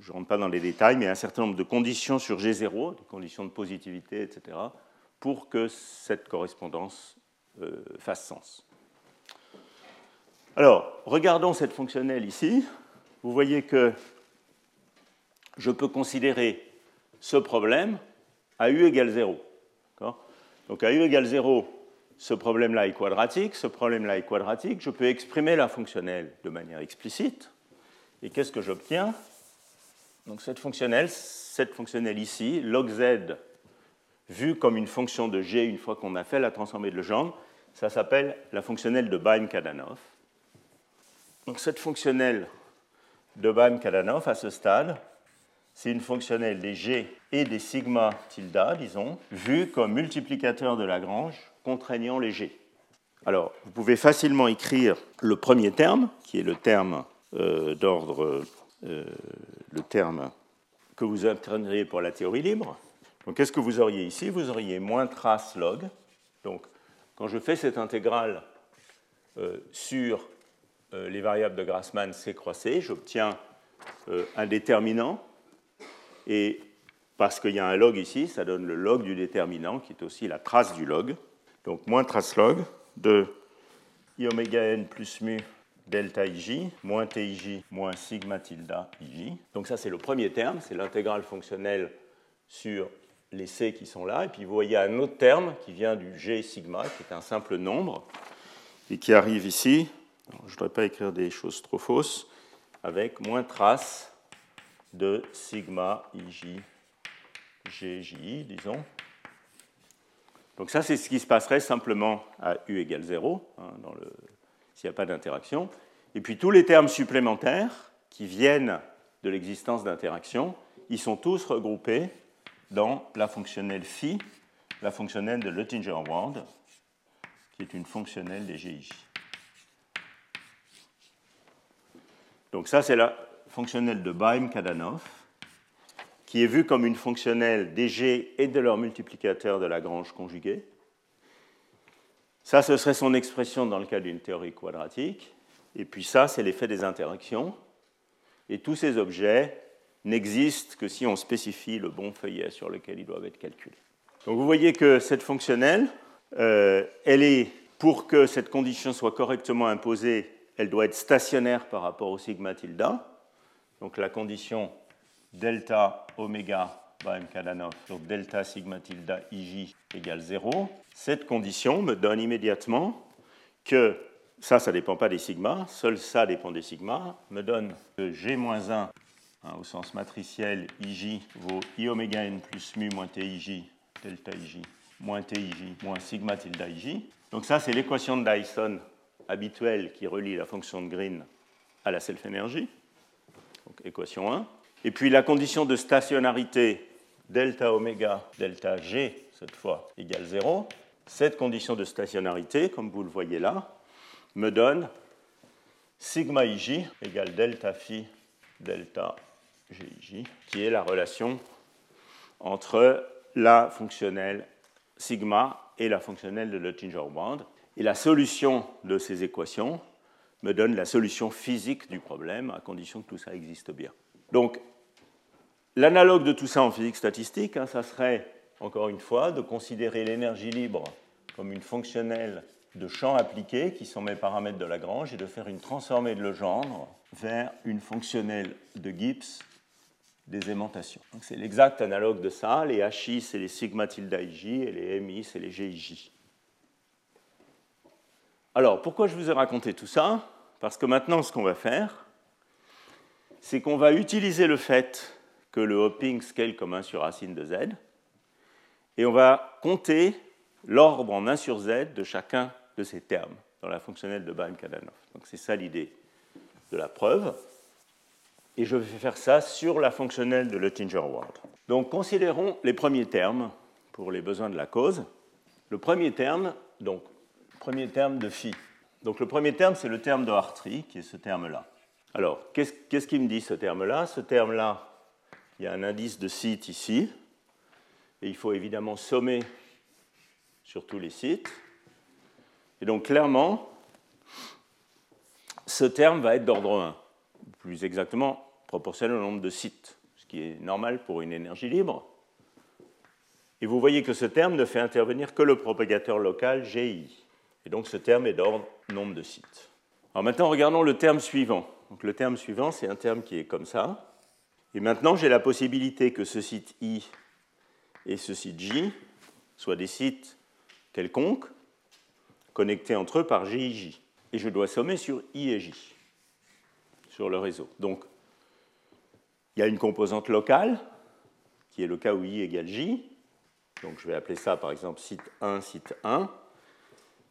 B: je ne rentre pas dans les détails, mais un certain nombre de conditions sur G0, des conditions de positivité, etc., pour que cette correspondance euh, fasse sens. Alors, regardons cette fonctionnelle ici. Vous voyez que je peux considérer ce problème à u égale 0. Donc à u égale 0, ce problème-là est quadratique, ce problème-là est quadratique, je peux exprimer la fonctionnelle de manière explicite. Et qu'est-ce que j'obtiens? Donc cette fonctionnelle, cette fonctionnelle ici, log z, vue comme une fonction de g une fois qu'on a fait la transformée de Legendre, ça s'appelle la fonctionnelle de Baim-Kadanoff. Donc cette fonctionnelle de Baim-Kadanoff, à ce stade, c'est une fonctionnelle des g et des sigma tilde, disons, vue comme multiplicateur de Lagrange contraignant léger. Alors, vous pouvez facilement écrire le premier terme, qui est le terme euh, d'ordre, euh, le terme que vous obtiendriez pour la théorie libre. Donc, qu'est-ce que vous auriez ici? Vous auriez moins trace log. Donc, quand je fais cette intégrale euh, sur les variables de Grassmann C croisé, j'obtiens un déterminant. Et parce qu'il y a un log ici, ça donne le log du déterminant, qui est aussi la trace du log. Donc moins trace log de i oméga n plus mu delta ij moins tij moins sigma tilde ij. Donc ça c'est le premier terme, c'est l'intégrale fonctionnelle sur les c qui sont là. Et puis vous voyez un autre terme qui vient du g sigma, qui est un simple nombre, et qui arrive ici. je ne voudrais pas écrire des choses trop fausses, avec moins trace de sigma ij gji, disons. Donc ça, c'est ce qui se passerait simplement à u égale 0, hein, s'il n'y a pas d'interaction. Et puis tous les termes supplémentaires qui viennent de l'existence d'interaction, ils sont tous regroupés dans la fonctionnelle phi, la fonctionnelle de Luttinger-Ward, qui est une fonctionnelle des GIJ. Donc ça, c'est la fonctionnelle de Baim-Kadanoff, qui est vue comme une fonctionnelle des G et de leur multiplicateur de Lagrange conjugué. Ça, ce serait son expression dans le cas d'une théorie quadratique. Et puis ça, c'est l'effet des interactions. Et tous ces objets n'existent que si on spécifie le bon feuillet sur lequel ils doivent être calculés. Donc vous voyez que cette fonctionnelle, euh, elle est, pour que cette condition soit correctement imposée, elle doit être stationnaire par rapport au sigma tilde. Donc la condition delta oméga Bahem-Kadanoff sur delta sigma tilde ij égale 0. Cette condition me donne immédiatement que ça, ça ne dépend pas des sigma, seul ça dépend des sigma, me donne que G-1 hein, au sens matriciel, ij vaut i oméga n plus mu moins tij, delta ij, moins tij, moins sigma tilde ij. Donc ça, c'est l'équation de Dyson habituelle qui relie la fonction de Green à la self-énergie, donc équation 1. Et puis la condition de stationnarité delta oméga delta g, cette fois, égale 0. Cette condition de stationnarité, comme vous le voyez là, me donne sigma ij égale delta phi delta gij, qui est la relation entre la fonctionnelle sigma et la fonctionnelle de Luttinger band. Et la solution de ces équations me donne la solution physique du problème, à condition que tout ça existe bien. Donc, l'analogue de tout ça en physique statistique, hein, ça serait, encore une fois, de considérer l'énergie libre comme une fonctionnelle de champ appliqué, qui sont mes paramètres de Lagrange, et de faire une transformée de Legendre vers une fonctionnelle de Gibbs des aimantations. C'est l'exact analogue de ça. Les HI, c'est les sigma tilde IJ, et les MI, c'est les GIJ. Alors, pourquoi je vous ai raconté tout ça? Parce que maintenant, ce qu'on va faire, c'est qu'on va utiliser le fait que le hopping scale comme 1 sur racine de z, et on va compter l'ordre en 1 sur z de chacun de ces termes dans la fonctionnelle de Baum-Kadanoff. Donc c'est ça l'idée de la preuve. Et je vais faire ça sur la fonctionnelle de Luttinger-Ward. Donc considérons les premiers termes pour les besoins de la cause. Le premier terme, donc premier terme de phi. Donc le premier terme, c'est le terme de Hartree, qui est ce terme-là. Alors, qu'est-ce qu'il me dit ce terme-là? Ce terme-là, il y a un indice de site ici, et il faut évidemment sommer sur tous les sites. Et donc clairement, ce terme va être d'ordre 1, plus exactement proportionnel au nombre de sites, ce qui est normal pour une énergie libre. Et vous voyez que ce terme ne fait intervenir que le propagateur local GI. Et donc ce terme est d'ordre nombre de sites. Alors maintenant, regardons le terme suivant. Donc le terme suivant, c'est un terme qui est comme ça. Et maintenant, j'ai la possibilité que ce site I et ce site J soient des sites quelconques, connectés entre eux par J et. Et je dois sommer sur I et J, sur le réseau. Donc, il y a une composante locale, qui est le cas où I égale J. Donc, je vais appeler ça, par exemple, site 1, site 1.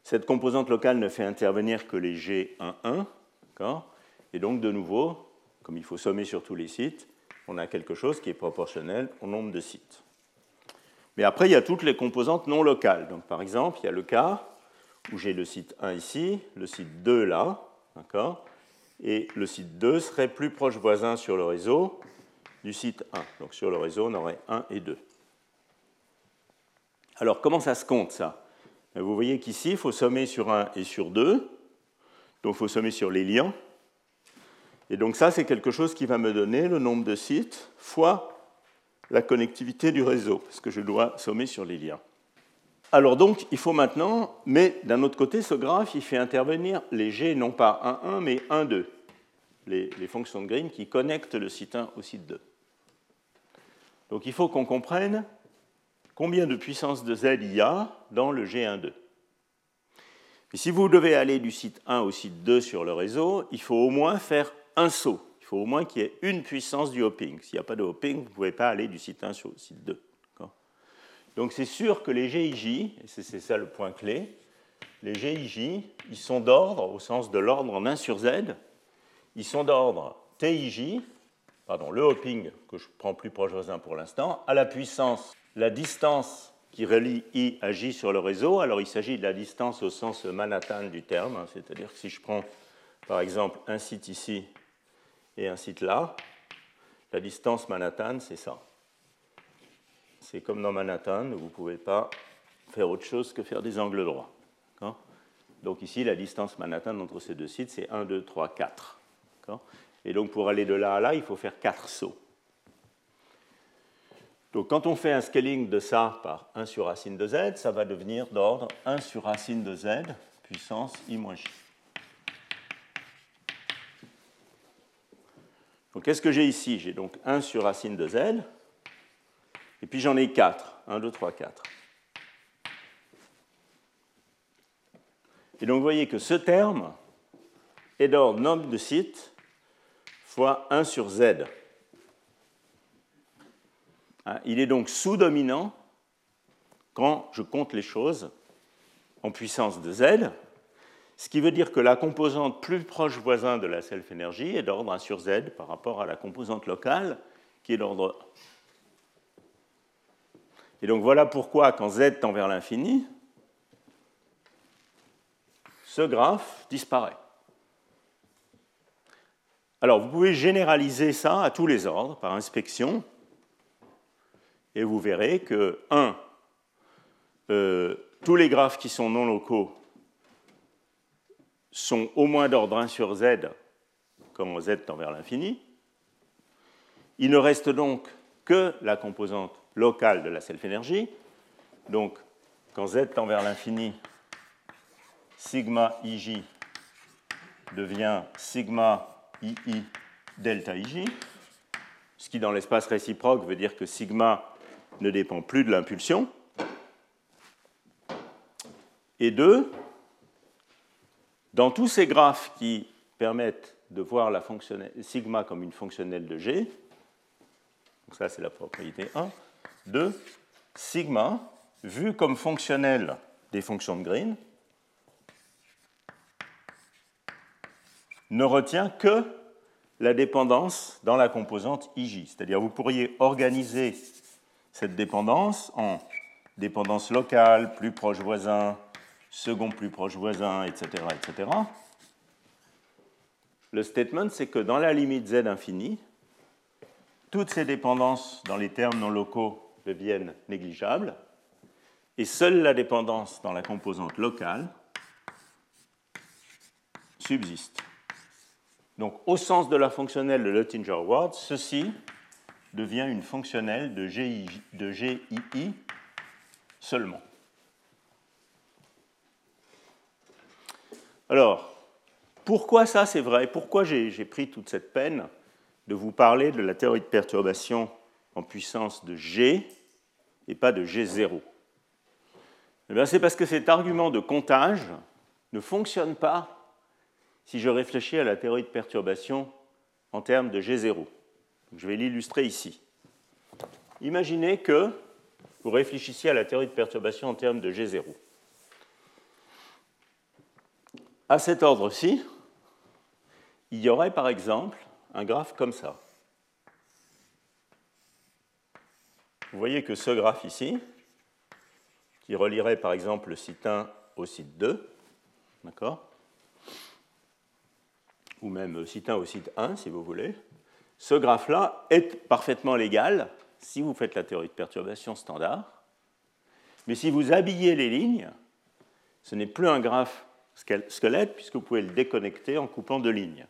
B: Cette composante locale ne fait intervenir que les G11, et donc de nouveau, comme il faut sommer sur tous les sites, on a quelque chose qui est proportionnel au nombre de sites. Mais après, il y a toutes les composantes non locales. Donc, par exemple, il y a le cas où j'ai le site 1 ici, le site 2 là, d'accord? Et le site 2 serait plus proche voisin sur le réseau du site 1. Donc, sur le réseau, on aurait 1 et 2. Alors, comment ça se compte, ça? Vous voyez qu'ici, il faut sommer sur 1 et sur 2. Donc il faut sommer sur les liens. Et donc ça, c'est quelque chose qui va me donner le nombre de sites fois la connectivité du réseau, parce que je dois sommer sur les liens. Alors donc, il faut maintenant, mais d'un autre côté, ce graphe, il fait intervenir les G, non pas 1, 1, mais 1, 2, les, les fonctions de Green qui connectent le site 1 au site 2. Donc il faut qu'on comprenne combien de puissance de Z il y a dans le G1,2. Et si vous devez aller du site 1 au site 2 sur le réseau, il faut au moins faire un saut. Faut au moins qu'il y ait une puissance du hopping. S'il n'y a pas de hopping, vous ne pouvez pas aller du site 1 sur le site 2. Donc c'est sûr que les GIJ, et c'est ça le point clé, les GIJ, ils sont d'ordre, au sens de l'ordre en 1 sur Z, ils sont d'ordre TIJ, pardon, le hopping que je prends plus proche voisin pour l'instant, à la puissance la distance qui relie I à J sur le réseau, alors il s'agit de la distance au sens Manhattan du terme, hein, c'est-à-dire que si je prends par exemple un site ici et un site là, la distance Manhattan, c'est ça. c'est comme dans Manhattan, vous ne pouvez pas faire autre chose que faire des angles droits. Donc ici, la distance Manhattan entre ces deux sites, c'est 1, 2, 3, 4. Et donc pour aller de là à là, il faut faire 4 sauts. Donc quand on fait un scaling de ça par 1 sur racine de z, ça va devenir d'ordre 1 sur racine de z puissance i moins j. Donc qu'est-ce que j'ai ici? J'ai donc 1 sur racine de z, et puis j'en ai 4. 1, 2, 3, 4. Et donc vous voyez que ce terme est d'ordre nombre de sites fois 1 sur z. Hein, il est donc sous-dominant quand je compte les choses en puissance de z, ce qui veut dire que la composante plus proche voisin de la self-énergie est d'ordre 1 sur z par rapport à la composante locale qui est d'ordre 1. Et donc voilà pourquoi quand z tend vers l'infini, ce graphe disparaît. Alors vous pouvez généraliser ça à tous les ordres par inspection, et vous verrez que, 1, euh, tous les graphes qui sont non locaux sont au moins d'ordre 1 sur z quand z tend vers l'infini. Il ne reste donc que la composante locale de la self-énergie. Donc, quand z tend vers l'infini, sigma ij devient sigma ii delta ij, ce qui dans l'espace réciproque veut dire que sigma ne dépend plus de l'impulsion. Et deux, dans tous ces graphes qui permettent de voir la sigma comme une fonctionnelle de G, donc ça c'est la propriété 1, 2, sigma, vu comme fonctionnelle des fonctions de Green, ne retient que la dépendance dans la composante IJ. C'est-à-dire vous pourriez organiser cette dépendance en dépendance locale, plus proche voisin, second plus proche voisin, etc. etc. Le statement, c'est que dans la limite z infinie, toutes ces dépendances dans les termes non locaux deviennent négligeables, et seule la dépendance dans la composante locale subsiste. Donc, au sens de la fonctionnelle de Luttinger-Ward, ceci devient une fonctionnelle de GII seulement. Alors, pourquoi ça c'est vrai? Pourquoi j'ai pris toute cette peine de vous parler de la théorie de perturbation en puissance de G et pas de G0 eh C'est parce que cet argument de comptage ne fonctionne pas si je réfléchis à la théorie de perturbation en termes de G0. Je vais l'illustrer ici. Imaginez que vous réfléchissiez à la théorie de perturbation en termes de G0. À cet ordre-ci, il y aurait par exemple un graphe comme ça. Vous voyez que ce graphe ici, qui relierait par exemple le site 1 au site 2, d'accord? Ou même site 1 au site 1, si vous voulez, ce graphe-là est parfaitement légal si vous faites la théorie de perturbation standard. Mais si vous habillez les lignes, ce n'est plus un graphe squelette puisque vous pouvez le déconnecter en coupant deux lignes.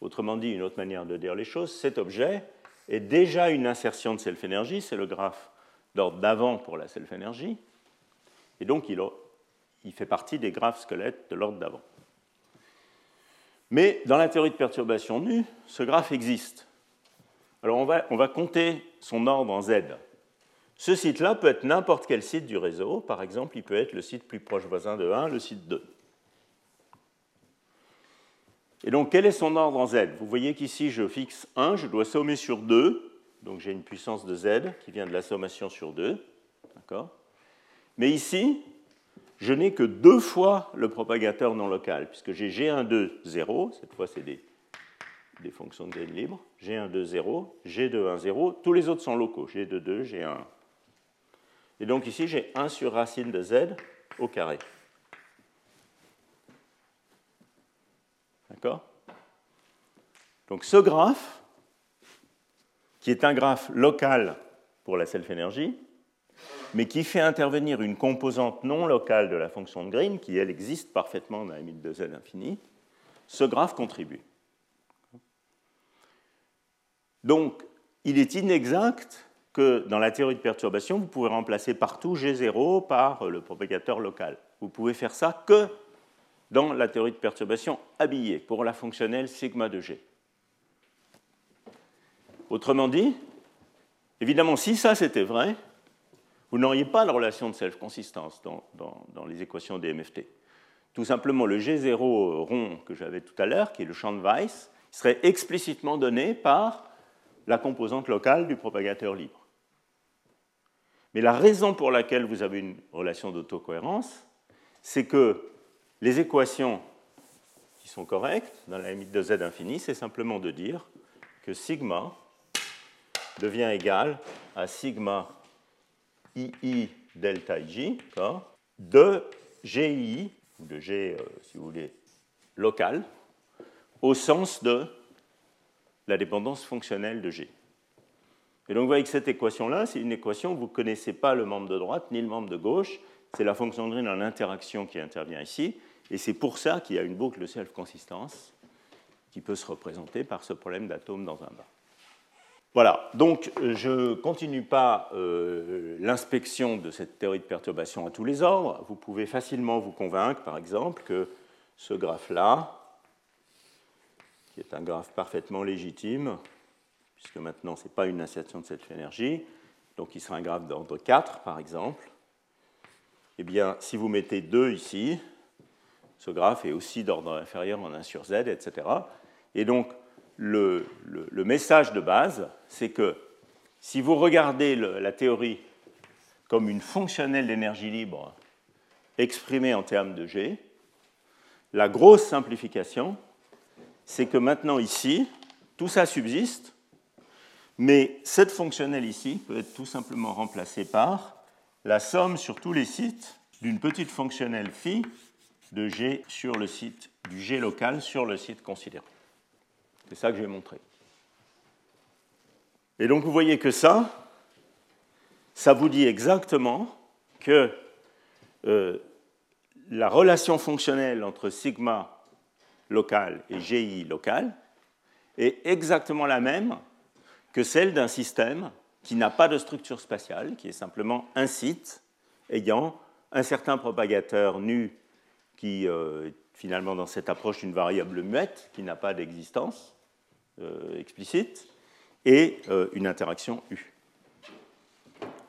B: Autrement dit, une autre manière de dire les choses, cet objet est déjà une insertion de self-énergie, c'est le graphe d'ordre d'avant pour la self-énergie, et donc il, fait partie des graphes squelettes de l'ordre d'avant. Mais dans la théorie de perturbation nue, ce graphe existe. Alors on va, compter son ordre en Z. Ce site-là peut être n'importe quel site du réseau. Par exemple, il peut être le site plus proche voisin de 1, le site 2. Et donc, quel est son ordre en Z? Vous voyez qu'ici, je fixe 1, je dois sommer sur 2. Donc, j'ai une puissance de Z qui vient de la sommation sur 2. D'accord? Mais ici, je n'ai que deux fois le propagateur non local, puisque j'ai G1, 2, 0. Cette fois, c'est des des fonctions de gain libre, G1, 2, 0, G2, 1, 0, tous les autres sont locaux, G2, 2, G1. Et donc ici, j'ai 1 sur racine de z au carré. D'accord Donc ce graphe, qui est un graphe local pour la self-énergie, mais qui fait intervenir une composante non locale de la fonction de Green, qui elle existe parfaitement dans la limite de z infini, ce graphe contribue. Donc, il est inexact que dans la théorie de perturbation, vous pouvez remplacer partout G0 par le propagateur local. Vous pouvez faire ça que dans la théorie de perturbation habillée pour la fonctionnelle sigma de G. Autrement dit, évidemment, si ça c'était vrai, vous n'auriez pas la relation de self-consistance dans, dans, les équations des MFT. Tout simplement, le G0 rond que j'avais tout à l'heure, qui est le champ de Weiss, serait explicitement donné par la composante locale du propagateur libre. Mais la raison pour laquelle vous avez une relation d'autocohérence, c'est que les équations qui sont correctes dans la limite de z infini, c'est simplement de dire que sigma devient égal à sigma ii delta ij de gi, de g, euh, si vous voulez, local, au sens de la dépendance fonctionnelle de g. Et donc vous voyez que cette équation-là, c'est une équation, vous ne connaissez pas le membre de droite ni le membre de gauche, c'est la fonction de Green en interaction qui intervient ici, et c'est pour ça qu'il y a une boucle de self-consistance qui peut se représenter par ce problème d'atome dans un bas. Voilà, donc je ne continue pas euh, l'inspection de cette théorie de perturbation à tous les ordres. Vous pouvez facilement vous convaincre, par exemple, que ce graphe-là, qui est un graphe parfaitement légitime, puisque maintenant ce n'est pas une insertion de cette énergie, donc il sera un graphe d'ordre 4, par exemple, eh bien, si vous mettez 2 ici, ce graphe est aussi d'ordre inférieur en 1 sur z, etc. Et donc, le, message de base, c'est que si vous regardez la théorie comme une fonctionnelle d'énergie libre exprimée en termes de G, la grosse simplification, c'est que maintenant ici, tout ça subsiste, mais cette fonctionnelle ici peut être tout simplement remplacée par la somme sur tous les sites d'une petite fonctionnelle phi de G sur le site, du G local sur le site considéré. C'est ça que j'ai montré. Et donc vous voyez que ça, ça vous dit exactement que euh, la relation fonctionnelle entre sigma local et GI local est exactement la même que celle d'un système qui n'a pas de structure spatiale, qui est simplement un site ayant un certain propagateur nu qui euh, finalement dans cette approche une variable muette qui n'a pas d'existence euh, explicite, et euh, une interaction U.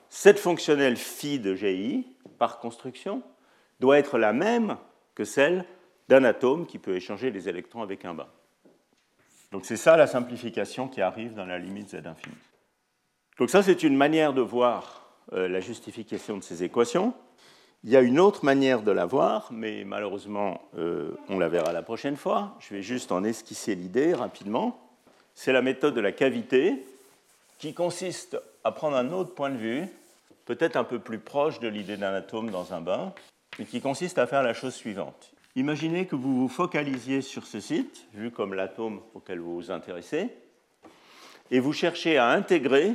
B: Cette fonctionnelle phi de GI, par construction, doit être la même que celle d'un atome qui peut échanger des électrons avec un bain. Donc c'est ça la simplification qui arrive dans la limite z infini. Donc ça c'est une manière de voir la justification de ces équations. Il y a une autre manière de la voir, mais malheureusement, euh, on la verra la prochaine fois. Je vais juste en esquisser l'idée rapidement. C'est la méthode de la cavité, qui consiste à prendre un autre point de vue, peut-être un peu plus proche de l'idée d'un atome dans un bain, et qui consiste à faire la chose suivante. Imaginez que vous vous focalisiez sur ce site, vu comme l'atome auquel vous vous intéressez, et vous cherchez à intégrer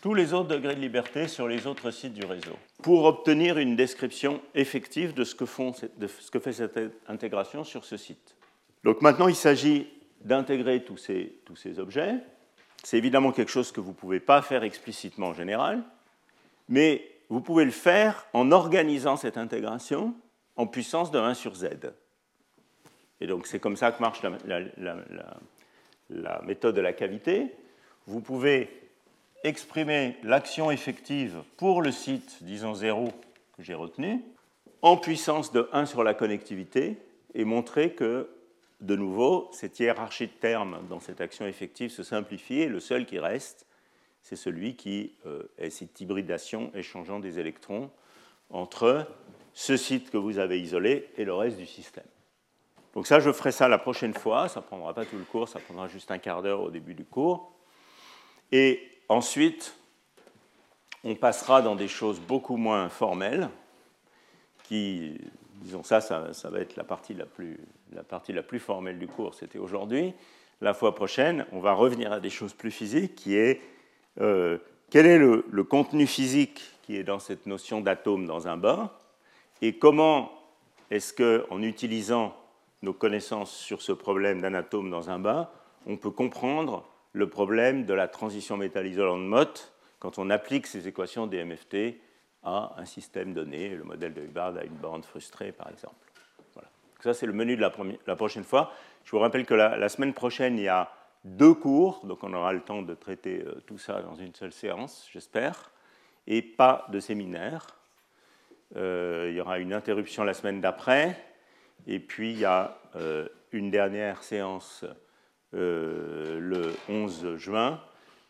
B: tous les autres degrés de liberté sur les autres sites du réseau pour obtenir une description effective de ce que, font, de ce que fait cette intégration sur ce site. Donc maintenant, il s'agit d'intégrer tous ces, tous ces objets. C'est évidemment quelque chose que vous ne pouvez pas faire explicitement en général, mais vous pouvez le faire en organisant cette intégration en puissance de 1 sur z. Et donc c'est comme ça que marche la, la, la méthode de la cavité. Vous pouvez exprimer l'action effective pour le site, disons 0, que j'ai retenu, en puissance de 1 sur la connectivité, et montrer que, de nouveau, cette hiérarchie de termes dans cette action effective se simplifie, et le seul qui reste, c'est celui qui euh, est cette hybridation échangeant des électrons entre ce site que vous avez isolé et le reste du système. Donc ça, je ferai ça la prochaine fois, ça ne prendra pas tout le cours, ça prendra juste un quart d'heure au début du cours. Et Ensuite, on passera dans des choses beaucoup moins formelles, qui, disons ça, ça, va être la partie la, plus, formelle du cours, c'était aujourd'hui. La fois prochaine, on va revenir à des choses plus physiques, qui est euh, quel est le, le, contenu physique qui est dans cette notion d'atome dans un bas et comment est-ce qu'en utilisant nos connaissances sur ce problème d'un atome dans un bas, on peut comprendre le problème de la transition métal-isolant de Mott quand on applique ces équations des MFT à un système donné, le modèle de Hubbard à une bande frustrée par exemple. Voilà. Ça c'est le menu de la, prochaine fois. Je vous rappelle que la, la, semaine prochaine, il y a deux cours, donc on aura le temps de traiter euh, tout ça dans une seule séance, j'espère, et pas de séminaire. Euh, il y aura une interruption la semaine d'après, et puis il y a euh, une dernière séance euh, le 11 juin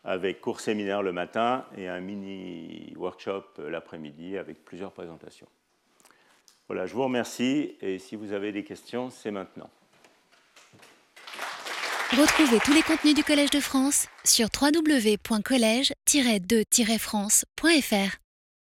B: avec cours séminaire le matin et un mini workshop l'après-midi avec plusieurs présentations. Voilà, je vous remercie et si vous avez des questions, c'est maintenant.
A: Retrouvez tous les contenus du Collège de France sur www.colège-2-france.fr.